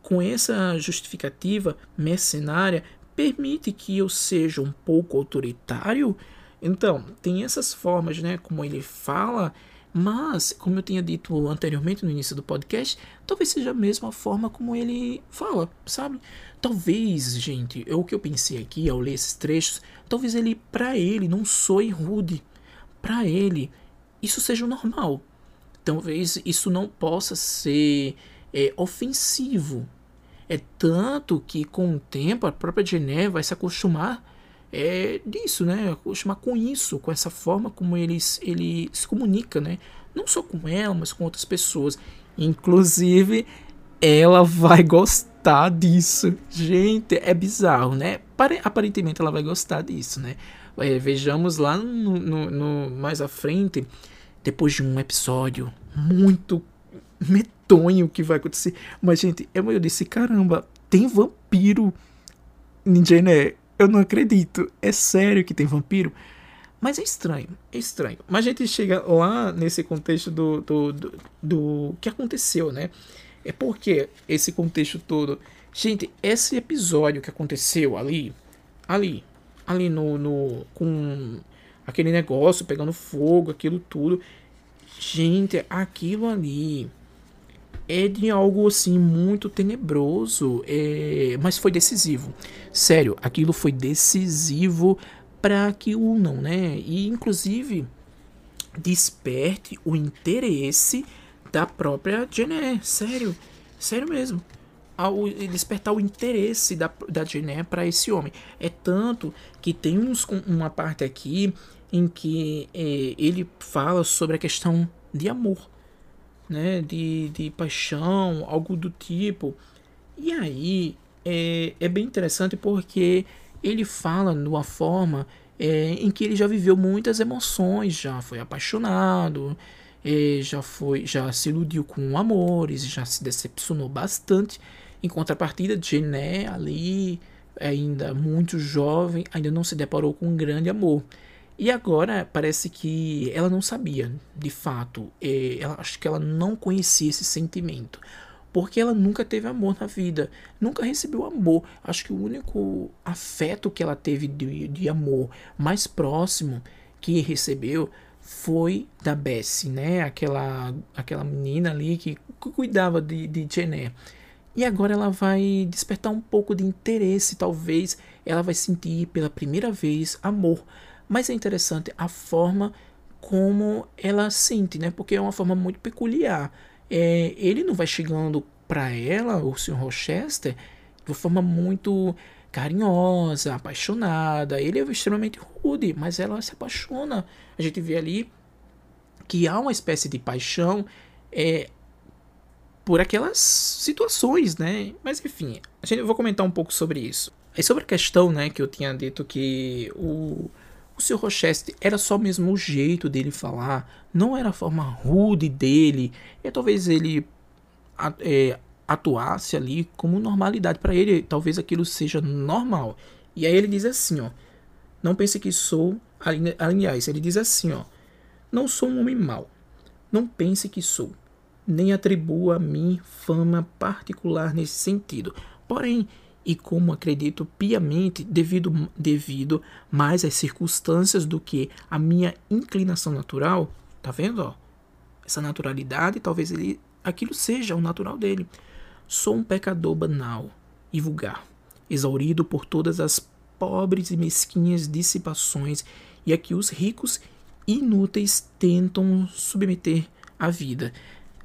com essa justificativa mercenária, permite que eu seja um pouco autoritário? Então, tem essas formas, né? Como ele fala, mas, como eu tinha dito anteriormente no início do podcast, talvez seja a mesma forma como ele fala, sabe? Talvez, gente, é o que eu pensei aqui ao ler esses trechos, talvez ele, para ele, não soe rude para ele isso seja o normal. Talvez isso não possa ser é, ofensivo. É tanto que com o tempo a própria Geneva vai se acostumar é, disso, né? Acostumar com isso, com essa forma como ele, ele se comunica, né? Não só com ela, mas com outras pessoas. Inclusive, ela vai gostar disso. Gente, é bizarro, né? Aparentemente ela vai gostar disso, né? é, vejamos lá no, no, no, mais à frente, depois de um episódio muito medonho que vai acontecer. Mas, gente, eu, eu disse, caramba, tem vampiro Ninja, né? Eu não acredito. É sério que tem vampiro? Mas é estranho, é estranho. Mas a gente chega lá nesse contexto do, do, do, do que aconteceu, né? É porque esse contexto todo. Gente, esse episódio que aconteceu ali, ali, ali no, no com aquele negócio pegando fogo, aquilo tudo. Gente, aquilo ali é de algo assim muito tenebroso, é, mas foi decisivo. Sério, aquilo foi decisivo para que unam, né? E inclusive desperte o interesse da própria Jenner. Sério, sério mesmo ao despertar o interesse da, da Jeanette para esse homem. É tanto que tem uns, uma parte aqui em que é, ele fala sobre a questão de amor. Né, de, de paixão, algo do tipo. E aí é, é bem interessante porque ele fala de uma forma é, em que ele já viveu muitas emoções, já foi apaixonado, é, já foi, já se iludiu com amores, já se decepcionou bastante. Em contrapartida, Jené ali ainda muito jovem, ainda não se deparou com um grande amor. E agora parece que ela não sabia, de fato. Ela, acho que ela não conhecia esse sentimento. Porque ela nunca teve amor na vida, nunca recebeu amor. Acho que o único afeto que ela teve de, de amor mais próximo que recebeu foi da Bessie, né? Aquela, aquela menina ali que, cuidava de, de Jené. E agora ela vai despertar um pouco de interesse, talvez ela vai sentir pela primeira vez amor. Mas é interessante a forma como ela sente, né? Porque é uma forma muito peculiar. É, ele não vai chegando para ela, o Sr. Rochester, de uma forma muito carinhosa, apaixonada. Ele é extremamente rude, mas ela se apaixona. A gente vê ali que há uma espécie de paixão é, por aquelas situações, né? Mas enfim, a gente, eu vou comentar um pouco sobre isso. Aí sobre a questão, né, que eu tinha dito que o, o Sr. Rochester era só mesmo o jeito dele falar, não era a forma rude dele, e talvez ele é, atuasse ali como normalidade para ele, talvez aquilo seja normal. E aí ele diz assim, ó, não pense que sou, aliás, ele diz assim, ó, não sou um homem mau, não pense que sou nem atribuo a mim fama particular nesse sentido. Porém, e como acredito piamente, devido, devido mais às circunstâncias do que a minha inclinação natural, tá vendo? Ó? Essa naturalidade, talvez ele, aquilo seja o natural dele. Sou um pecador banal e vulgar, exaurido por todas as pobres e mesquinhas dissipações e a que os ricos inúteis tentam submeter a vida.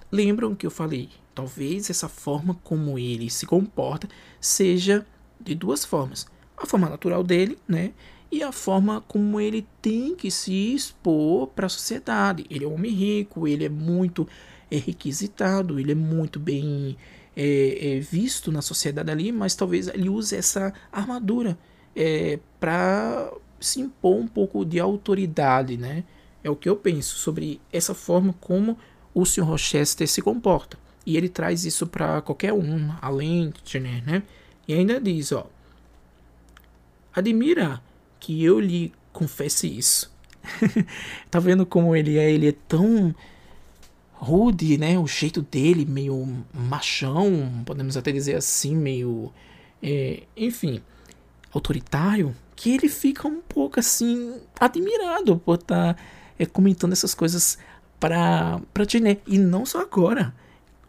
Lembram que eu falei? Talvez essa forma como ele se comporta seja de duas formas: a forma natural dele, né? E a forma como ele tem que se expor para a sociedade. Ele é um homem rico, ele é muito é, requisitado, ele é muito bem é, é, visto na sociedade ali, mas talvez ele use essa armadura é, para se impor um pouco de autoridade, né? É o que eu penso sobre essa forma como o Sr. Rochester se comporta. E ele traz isso para qualquer um, além de Jenner, né? E ainda diz, ó. Admira que eu lhe confesse isso. tá vendo como ele é? Ele é tão rude, né? O jeito dele, meio machão, podemos até dizer assim, meio. É, enfim, autoritário, que ele fica um pouco assim, admirado por estar tá, é, comentando essas coisas para para Tiné. E não só agora.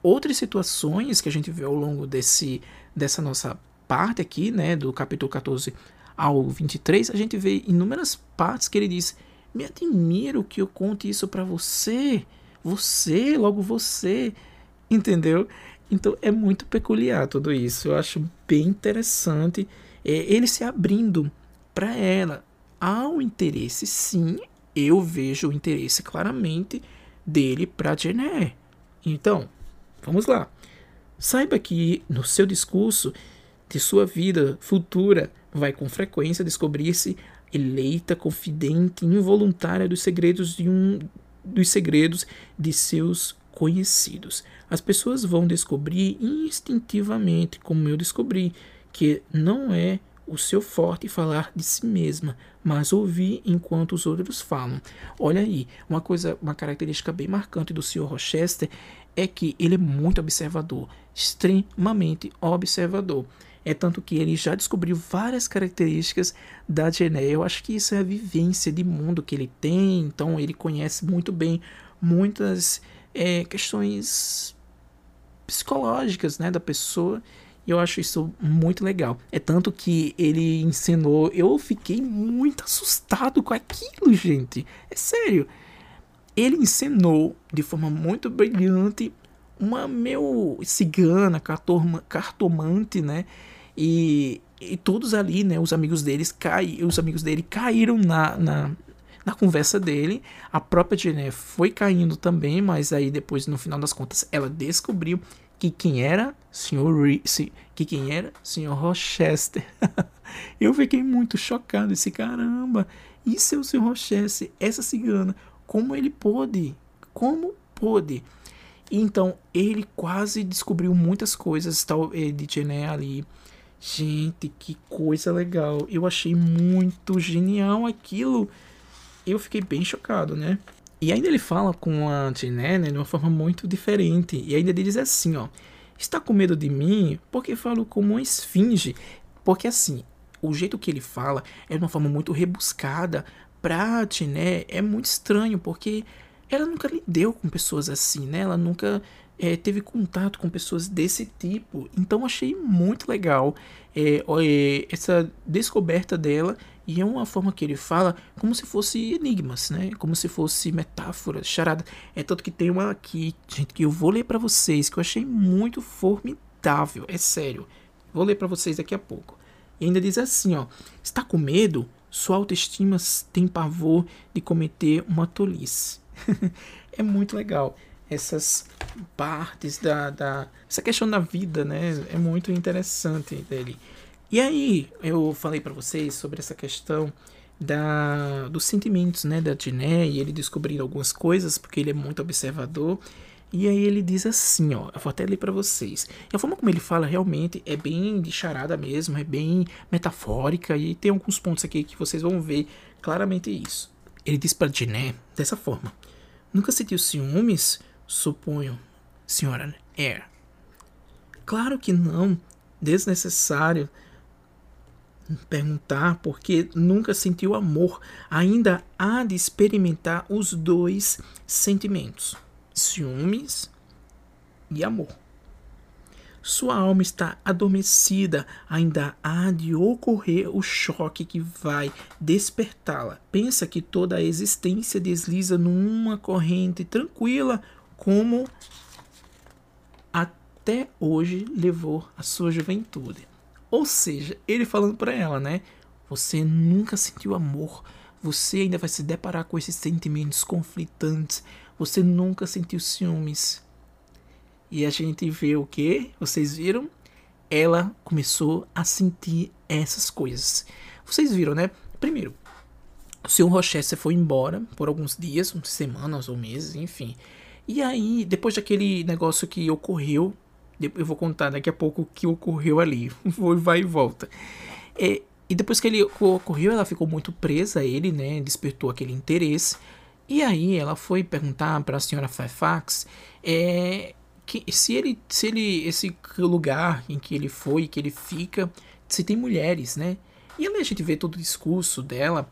Outras situações que a gente vê ao longo desse dessa nossa parte aqui, né, do capítulo 14 ao 23, a gente vê inúmeras partes que ele diz: "Me admiro que eu conte isso para você, você, logo você". Entendeu? Então é muito peculiar tudo isso. Eu acho bem interessante é, ele se abrindo para ela. Há um interesse, sim, eu vejo o interesse claramente dele para Jenner. Então, vamos lá. Saiba que no seu discurso de sua vida futura vai com frequência descobrir-se eleita, confidente, involuntária dos segredos de um dos segredos de seus conhecidos. As pessoas vão descobrir instintivamente, como eu descobri, que não é o seu forte falar de si mesma, mas ouvir enquanto os outros falam. Olha aí, uma coisa, uma característica bem marcante do Sr. Rochester é que ele é muito observador, extremamente observador. É tanto que ele já descobriu várias características da Gené. Eu acho que isso é a vivência de mundo que ele tem, então ele conhece muito bem muitas é, questões psicológicas né, da pessoa e eu acho isso muito legal. É tanto que ele ensinou. Eu fiquei muito assustado com aquilo, gente. É sério. Ele ensinou de forma muito brilhante uma meu cigana, cartomante, né? E, e todos ali, né? Os amigos deles cai, os amigos dele caíram na, na, na conversa dele. A própria Jeanette foi caindo também, mas aí depois, no final das contas, ela descobriu que quem era Sr. Reese, que quem era Sr. Rochester. eu fiquei muito chocado, esse caramba. Isso é o Sr. Rochester, essa cigana. Como ele pôde? Como pôde? Então, ele quase descobriu muitas coisas tal, eh, de Jeanette ali. Gente, que coisa legal. Eu achei muito genial aquilo. Eu fiquei bem chocado, né? E ainda ele fala com a Jeanette né, de uma forma muito diferente. E ainda ele diz assim, ó. Está com medo de mim porque falo como uma esfinge. Porque assim, o jeito que ele fala é de uma forma muito rebuscada. Pra Jeanette é muito estranho, porque ela nunca lidou com pessoas assim, né? Ela nunca é, teve contato com pessoas desse tipo. Então achei muito legal é, essa descoberta dela e é uma forma que ele fala como se fosse enigmas, né? Como se fosse metáforas, charada. É tanto que tem uma aqui, gente, que eu vou ler para vocês que eu achei muito formidável, é sério. Vou ler para vocês daqui a pouco. E ainda diz assim, ó: Está com medo? Sua autoestima tem pavor de cometer uma tolice. é muito legal essas partes da, da essa questão da vida, né? É muito interessante dele. E aí eu falei para vocês sobre essa questão da dos sentimentos, né, da Diné e ele descobrindo algumas coisas porque ele é muito observador. E aí ele diz assim, ó, eu vou até ler para vocês. E a forma como ele fala realmente é bem de charada mesmo, é bem metafórica e tem alguns pontos aqui que vocês vão ver claramente isso. Ele diz para Diné dessa forma: Nunca sentiu ciúmes Suponho, senhora Air. Claro que não. Desnecessário perguntar porque nunca sentiu amor. Ainda há de experimentar os dois sentimentos: ciúmes e amor. Sua alma está adormecida, ainda há de ocorrer o choque que vai despertá-la. Pensa que toda a existência desliza numa corrente tranquila como até hoje levou a sua juventude. Ou seja, ele falando para ela, né? Você nunca sentiu amor, você ainda vai se deparar com esses sentimentos conflitantes, você nunca sentiu ciúmes. E a gente vê o que? Vocês viram? Ela começou a sentir essas coisas. Vocês viram, né? Primeiro, o seu Rochester foi embora por alguns dias, semanas ou meses, enfim. E aí, depois daquele negócio que ocorreu, eu vou contar daqui a pouco o que ocorreu ali, vai e volta. É, e depois que ele ocorreu, ela ficou muito presa a ele, né? Despertou aquele interesse. E aí ela foi perguntar para a senhora Fairfax é, que, se ele, se ele, esse lugar em que ele foi, que ele fica, se tem mulheres, né? E ali a gente vê todo o discurso dela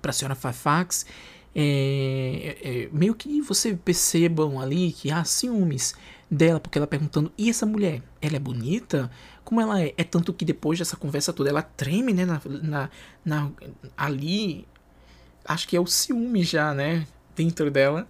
para a senhora Fairfax é, é, meio que você percebam ali que há ciúmes dela, porque ela perguntando, e essa mulher, ela é bonita? Como ela é? É tanto que depois dessa conversa toda, ela treme, né, na, na, na ali, acho que é o ciúme já, né, dentro dela,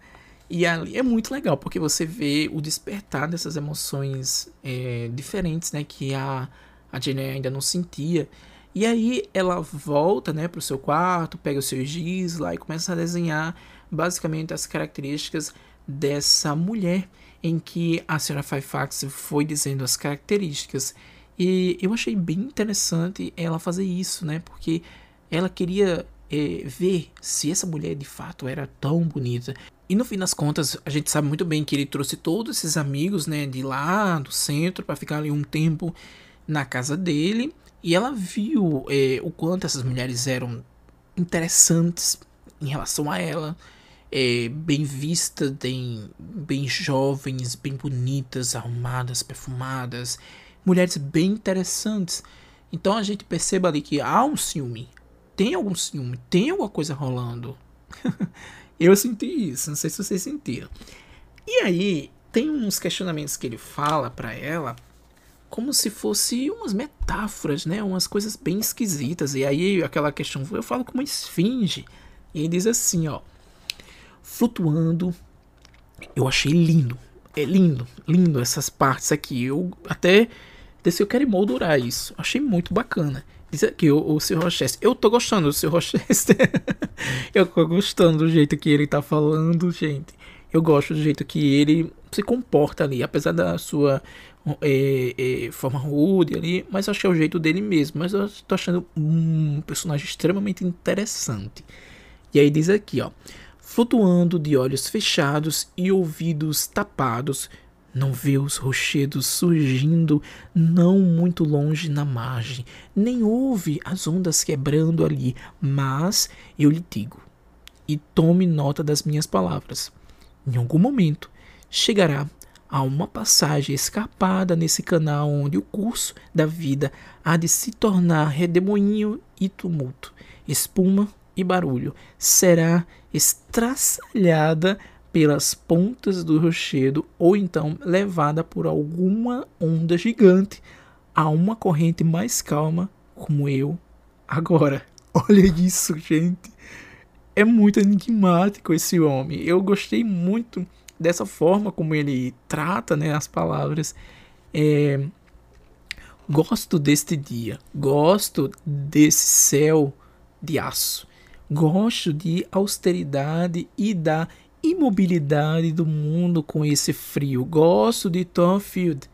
e ali é muito legal, porque você vê o despertar dessas emoções é, diferentes, né, que a, a Jenny ainda não sentia, e aí ela volta né, para o seu quarto, pega os seus giz lá e começa a desenhar basicamente as características dessa mulher em que a senhora Fairfax foi dizendo as características. E eu achei bem interessante ela fazer isso, né? Porque ela queria é, ver se essa mulher de fato era tão bonita. E no fim das contas, a gente sabe muito bem que ele trouxe todos esses amigos, né, de lá do centro para ficar ali um tempo na casa dele. E ela viu é, o quanto essas mulheres eram interessantes em relação a ela, é, bem vistas, bem, bem jovens, bem bonitas, arrumadas, perfumadas, mulheres bem interessantes. Então a gente percebe ali que há um ciúme, tem algum ciúme, tem alguma coisa rolando. Eu senti isso, não sei se vocês sentiram. E aí, tem uns questionamentos que ele fala para ela como se fosse umas metáforas, né? Umas coisas bem esquisitas. E aí aquela questão, eu falo como esfinge. E ele diz assim, ó, flutuando. Eu achei lindo. É lindo, lindo essas partes aqui. Eu até desse eu quero emoldurar isso. Achei muito bacana. Diz aqui, o, o Sr. Rochester. Eu tô gostando do Sr. Rochester. eu tô gostando do jeito que ele tá falando, gente. Eu gosto do jeito que ele se comporta ali, apesar da sua é, é, forma rude ali, mas acho que é o jeito dele mesmo. Mas eu tô achando um personagem extremamente interessante. E aí diz aqui, ó. Flutuando de olhos fechados e ouvidos tapados, não vê os rochedos surgindo não muito longe na margem, nem ouve as ondas quebrando ali, mas eu lhe digo, e tome nota das minhas palavras. Em algum momento chegará a uma passagem escapada nesse canal onde o curso da vida há de se tornar redemoinho e tumulto, espuma e barulho. Será estraçalhada pelas pontas do rochedo ou então levada por alguma onda gigante a uma corrente mais calma, como eu agora. Olha isso, gente. É muito enigmático esse homem. Eu gostei muito dessa forma como ele trata né, as palavras. É, gosto deste dia, gosto desse céu de aço, gosto de austeridade e da imobilidade do mundo com esse frio. Gosto de Thornfield,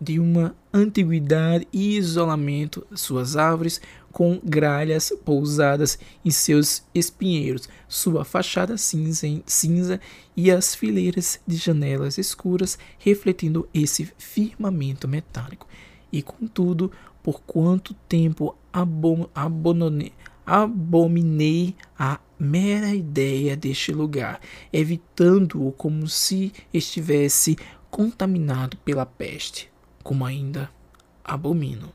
de uma antiguidade e isolamento, suas árvores com gralhas pousadas em seus espinheiros, sua fachada cinza, cinza e as fileiras de janelas escuras refletindo esse firmamento metálico. E contudo, por quanto tempo abom abononei, abominei a mera ideia deste lugar, evitando-o como se estivesse contaminado pela peste, como ainda abomino.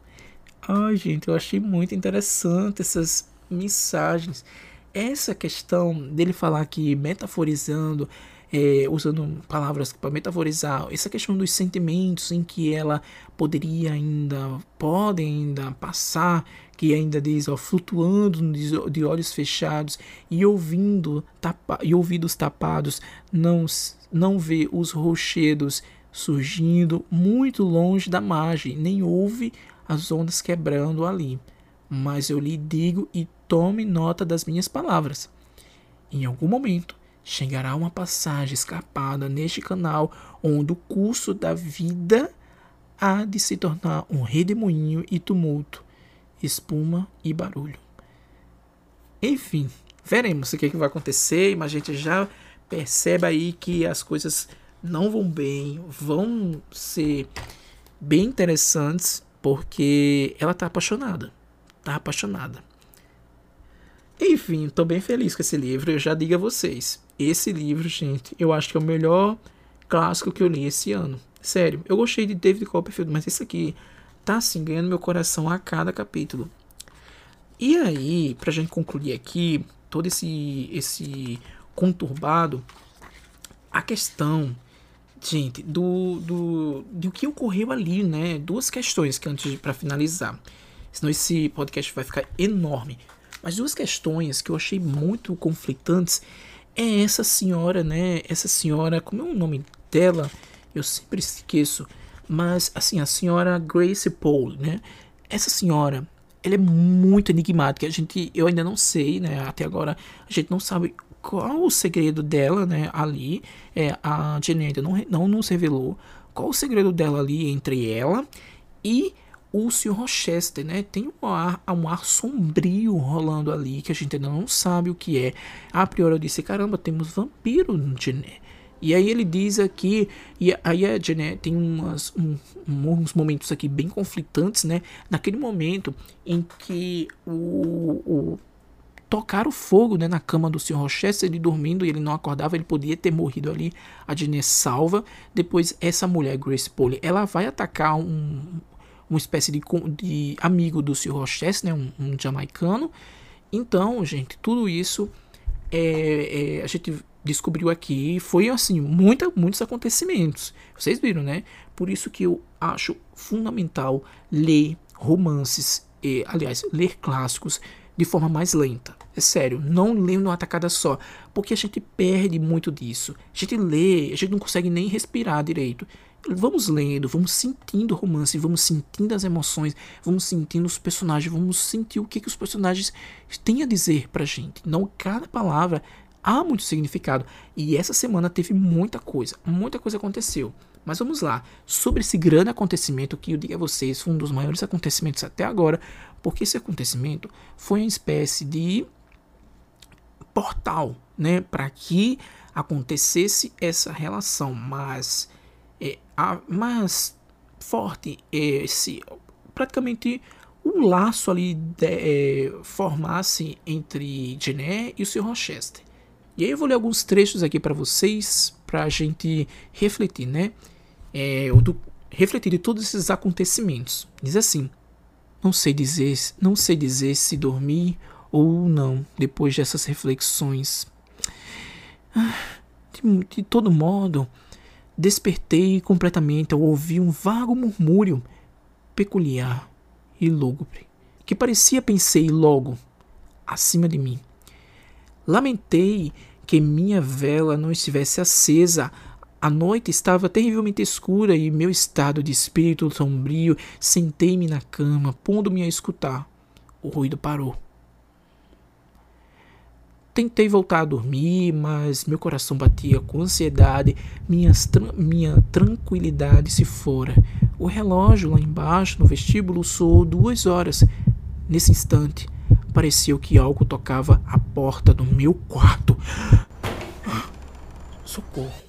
Ai, gente, eu achei muito interessante essas mensagens. Essa questão dele falar que metaforizando é, usando palavras para metaforizar essa questão dos sentimentos em que ela poderia ainda, pode ainda passar, que ainda diz, ó, flutuando de olhos fechados e ouvindo tapa, e ouvidos tapados, não, não vê os rochedos surgindo muito longe da margem, nem ouve as ondas quebrando ali. Mas eu lhe digo e tome nota das minhas palavras. Em algum momento chegará uma passagem escapada neste canal onde o curso da vida há de se tornar um redemoinho e tumulto, espuma e barulho. Enfim, veremos o que, é que vai acontecer, mas a gente já percebe aí que as coisas não vão bem, vão ser bem interessantes, porque ela tá apaixonada. Tá apaixonada. Enfim, tô bem feliz com esse livro. Eu já digo a vocês. Esse livro, gente, eu acho que é o melhor clássico que eu li esse ano. Sério, eu gostei de David Copperfield, mas esse aqui tá assim ganhando meu coração a cada capítulo. E aí, pra gente concluir aqui todo esse esse conturbado, a questão, gente, do do do que ocorreu ali, né? Duas questões que antes para finalizar. Senão esse podcast vai ficar enorme. Mas duas questões que eu achei muito conflitantes é essa senhora, né? Essa senhora, como é o nome dela? Eu sempre esqueço. Mas, assim, a senhora Grace Paul, né? Essa senhora, ela é muito enigmática. A gente, eu ainda não sei, né? Até agora, a gente não sabe qual o segredo dela, né? Ali, é, a Jenny ainda não, não nos revelou qual o segredo dela ali entre ela e o Sr. Rochester, né? Tem um ar, um ar sombrio rolando ali que a gente ainda não sabe o que é. A priori eu disse: caramba, temos vampiro no Gené. E aí ele diz aqui, e aí a Jeanette tem umas, um, uns momentos aqui bem conflitantes, né? Naquele momento em que o, o tocar o fogo né, na cama do Sr. Rochester, ele dormindo e ele não acordava, ele podia ter morrido ali. A Jeanette salva. Depois, essa mulher, Grace Polly, ela vai atacar um, uma espécie de, de amigo do Sr. Rochester, né, um, um, jamaicano. Então, gente, tudo isso é, é, a gente descobriu aqui foi assim muita, muitos acontecimentos. Vocês viram, né? Por isso que eu acho fundamental ler romances, e, aliás, ler clássicos de forma mais lenta. É sério, não lendo numa tacada só, porque a gente perde muito disso. A gente lê, a gente não consegue nem respirar direito. Vamos lendo, vamos sentindo o romance, vamos sentindo as emoções, vamos sentindo os personagens, vamos sentir o que, que os personagens têm a dizer pra gente. Não cada palavra há muito significado. E essa semana teve muita coisa, muita coisa aconteceu. Mas vamos lá, sobre esse grande acontecimento que eu digo a vocês, foi um dos maiores acontecimentos até agora, porque esse acontecimento foi uma espécie de portal, né, para que acontecesse essa relação mais, é, a, mais forte, esse praticamente o um laço ali de, é, formasse entre Jené e o Sr. Rochester. E aí eu vou ler alguns trechos aqui para vocês, para a gente refletir, né? É, do, refletir de todos esses acontecimentos. Diz assim: Não sei dizer, não sei dizer se dormi ou não depois dessas reflexões. Ah, de, de todo modo, despertei completamente ao ouvir um vago murmúrio peculiar e lúgubre, que parecia, pensei logo, acima de mim. Lamentei que minha vela não estivesse acesa. A noite estava terrivelmente escura e meu estado de espírito sombrio sentei-me na cama, pondo-me a escutar. O ruído parou. Tentei voltar a dormir, mas meu coração batia com ansiedade, minhas tra minha tranquilidade se fora. O relógio lá embaixo no vestíbulo soou duas horas. Nesse instante, pareceu que algo tocava a porta do meu quarto. Socorro.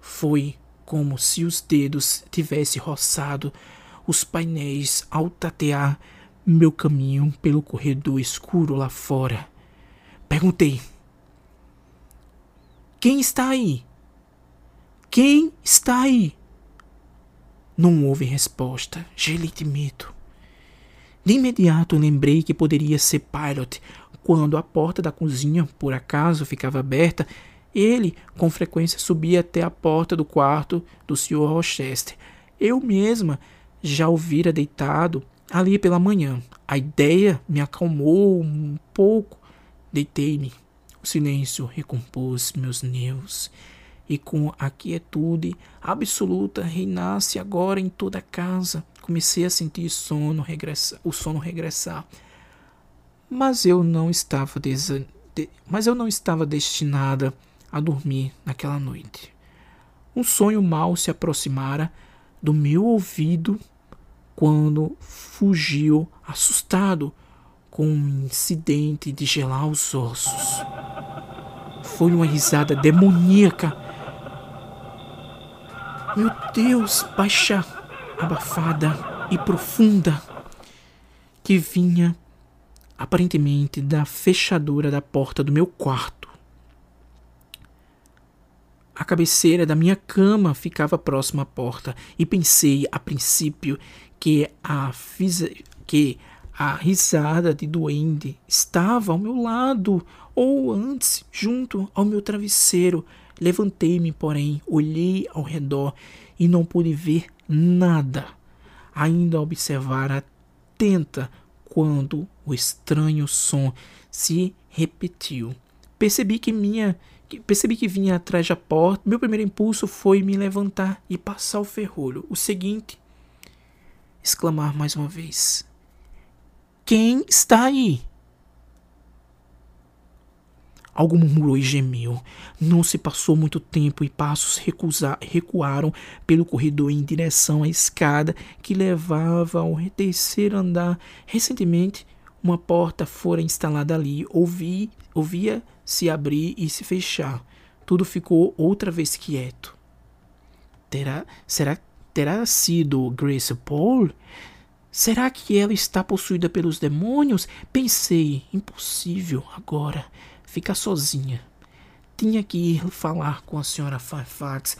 Foi como se os dedos tivessem roçado os painéis ao tatear meu caminho pelo corredor escuro lá fora. Perguntei: Quem está aí? Quem está aí? Não houve resposta. Gelei de medo. De imediato lembrei que poderia ser Pilot. Quando a porta da cozinha, por acaso, ficava aberta, ele, com frequência, subia até a porta do quarto do Sr. Rochester. Eu mesma já o vira deitado ali pela manhã. A ideia me acalmou um pouco Deitei-me. O silêncio recompôs meus nervos e com a quietude absoluta reinasse agora em toda a casa. Comecei a sentir sono regressar, o sono regressar. Mas eu não estava desa, de, mas eu não estava destinada a dormir naquela noite. Um sonho mal se aproximara do meu ouvido quando fugiu assustado com um incidente de gelar os ossos. Foi uma risada demoníaca. Meu Deus, baixa, abafada e profunda, que vinha aparentemente da fechadura da porta do meu quarto. A cabeceira da minha cama ficava próxima à porta e pensei a princípio que a que a risada de duende estava ao meu lado, ou antes, junto ao meu travesseiro. Levantei-me, porém, olhei ao redor e não pude ver nada. Ainda observara atenta quando o estranho som se repetiu. Percebi que minha percebi que vinha atrás da porta. Meu primeiro impulso foi me levantar e passar o ferrolho. O seguinte, exclamar mais uma vez: quem está aí? Algo murmurou e gemeu. Não se passou muito tempo e passos recusa, recuaram pelo corredor em direção à escada que levava ao terceiro andar. Recentemente, uma porta fora instalada ali. Ouvi, ouvia se abrir e se fechar. Tudo ficou outra vez quieto. Terá, será, terá sido Grace Paul? Será que ela está possuída pelos demônios? Pensei, impossível agora ficar sozinha. Tinha que ir falar com a senhora Fairfax.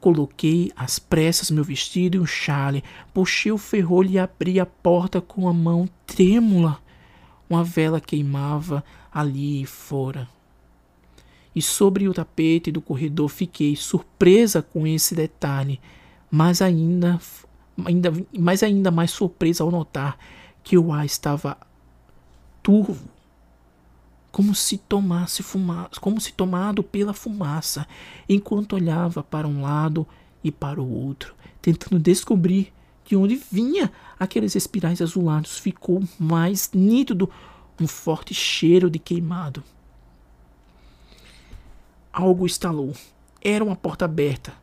Coloquei às pressas meu vestido e um chale, puxei o ferrolho e abri a porta com a mão trêmula. Uma vela queimava ali fora. E sobre o tapete do corredor fiquei surpresa com esse detalhe, mas ainda ainda, mas ainda mais surpresa ao notar que o ar estava turvo, como se tomasse fumaça, como se tomado pela fumaça, enquanto olhava para um lado e para o outro, tentando descobrir de onde vinha aqueles espirais azulados. Ficou mais nítido um forte cheiro de queimado. Algo estalou. Era uma porta aberta.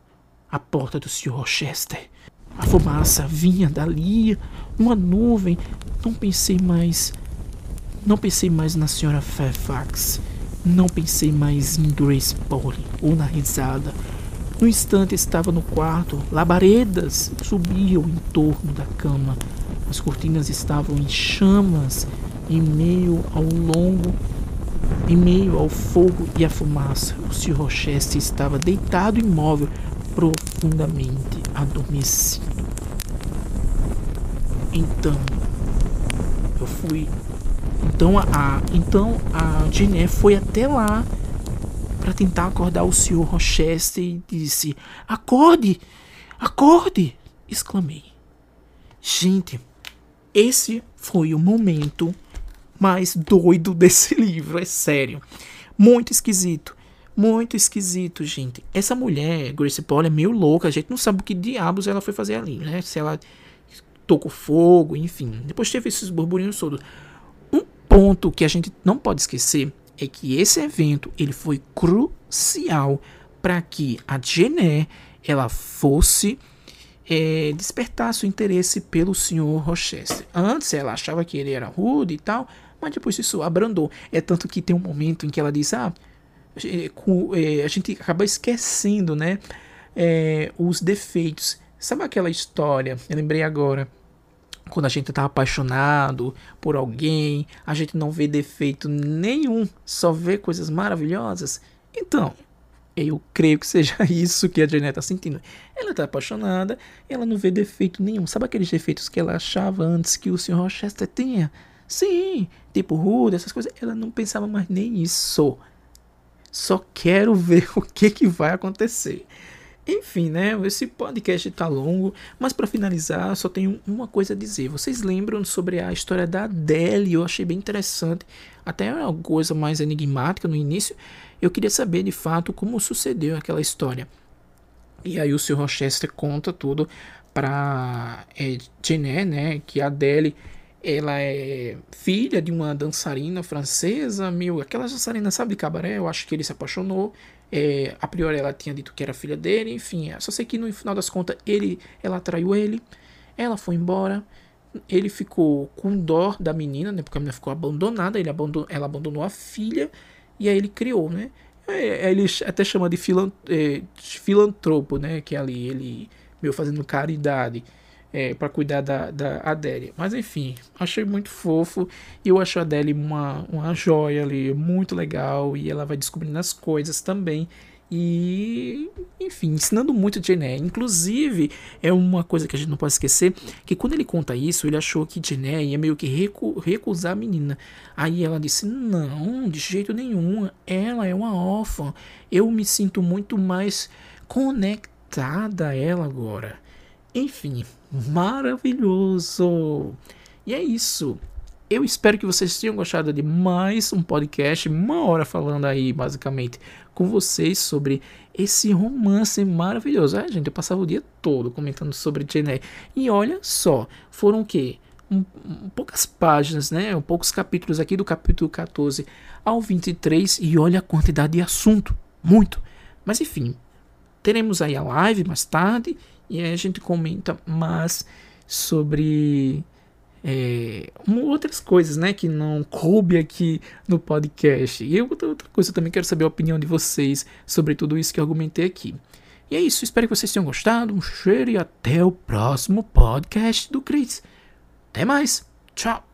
A porta do Sr. Rochester. A fumaça vinha dali, uma nuvem. Não pensei mais. Não pensei mais na Sra. Fairfax. Não pensei mais em Grace Polly ou na risada. No instante estava no quarto. Labaredas subiam em torno da cama. As cortinas estavam em chamas em meio ao longo em meio ao fogo e à fumaça, o Sr. Rochester estava deitado imóvel, profundamente adormecido. Então, eu fui. Então a, então a Jeanette foi até lá para tentar acordar o Sr. Rochester e disse: Acorde! Acorde! exclamei. Gente, esse foi o momento mais doido desse livro, é sério. Muito esquisito. Muito esquisito, gente. Essa mulher, Grace Paul, é meio louca. A gente não sabe o que diabos ela foi fazer ali, né? Se ela tocou fogo, enfim. Depois teve esses burburinhos todos. Um ponto que a gente não pode esquecer é que esse evento ele foi crucial para que a Jenner ela fosse é, despertar seu interesse pelo Sr. Rochester. Antes ela achava que ele era rude e tal, mas depois isso abrandou. É tanto que tem um momento em que ela diz: Ah, a gente acaba esquecendo, né? É, os defeitos. Sabe aquela história? Eu lembrei agora. Quando a gente está apaixonado por alguém, a gente não vê defeito nenhum, só vê coisas maravilhosas. Então, eu creio que seja isso que a Janet está sentindo. Ela está apaixonada, ela não vê defeito nenhum. Sabe aqueles defeitos que ela achava antes que o Sr. Rochester tinha? Sim, tipo rude, essas coisas. Ela não pensava mais nem isso. Só quero ver o que, que vai acontecer. Enfim, né? Esse podcast tá longo, mas para finalizar, só tenho uma coisa a dizer. Vocês lembram sobre a história da Adele? Eu achei bem interessante, até uma coisa mais enigmática no início. Eu queria saber de fato como sucedeu aquela história. E aí o Sr. Rochester conta tudo para é, Jeanette, né? Que a Adele ela é filha de uma dançarina francesa, meu, aquela dançarina, sabe, de cabaré, eu acho que ele se apaixonou. É, a priori ela tinha dito que era filha dele, enfim, só sei que no final das contas ele, ela traiu ele, ela foi embora, ele ficou com dó da menina, né, porque a menina ficou abandonada, ele abandonou, ela abandonou a filha e aí ele criou, né. É, ele até chama de, filant, é, filantropo, né, que é ali ele meio fazendo caridade é, para cuidar da, da Adélia. Mas enfim, achei muito fofo e eu acho a Adélia uma, uma joia ali, muito legal e ela vai descobrindo as coisas também. E, enfim, ensinando muito a Jane Eyre. Inclusive, é uma coisa que a gente não pode esquecer, que quando ele conta isso, ele achou que Jane Eyre ia meio que recu recusar a menina. Aí ela disse, não, de jeito nenhum, ela é uma órfã. Eu me sinto muito mais conectada a ela agora. Enfim, maravilhoso! E é isso. Eu espero que vocês tenham gostado de mais um podcast, uma hora falando aí, basicamente, com vocês sobre esse romance maravilhoso. Ah, gente, eu passava o dia todo comentando sobre Jane E olha só, foram o quê? Um, um, poucas páginas, né? Um, poucos capítulos aqui do capítulo 14 ao 23 e olha a quantidade de assunto, muito. Mas enfim, teremos aí a live mais tarde e aí a gente comenta mais sobre é, outras coisas, né, que não coube aqui no podcast. E outra, outra coisa, eu também quero saber a opinião de vocês sobre tudo isso que eu argumentei aqui. E é isso, espero que vocês tenham gostado. Um cheiro e até o próximo podcast do Cris. Até mais, tchau!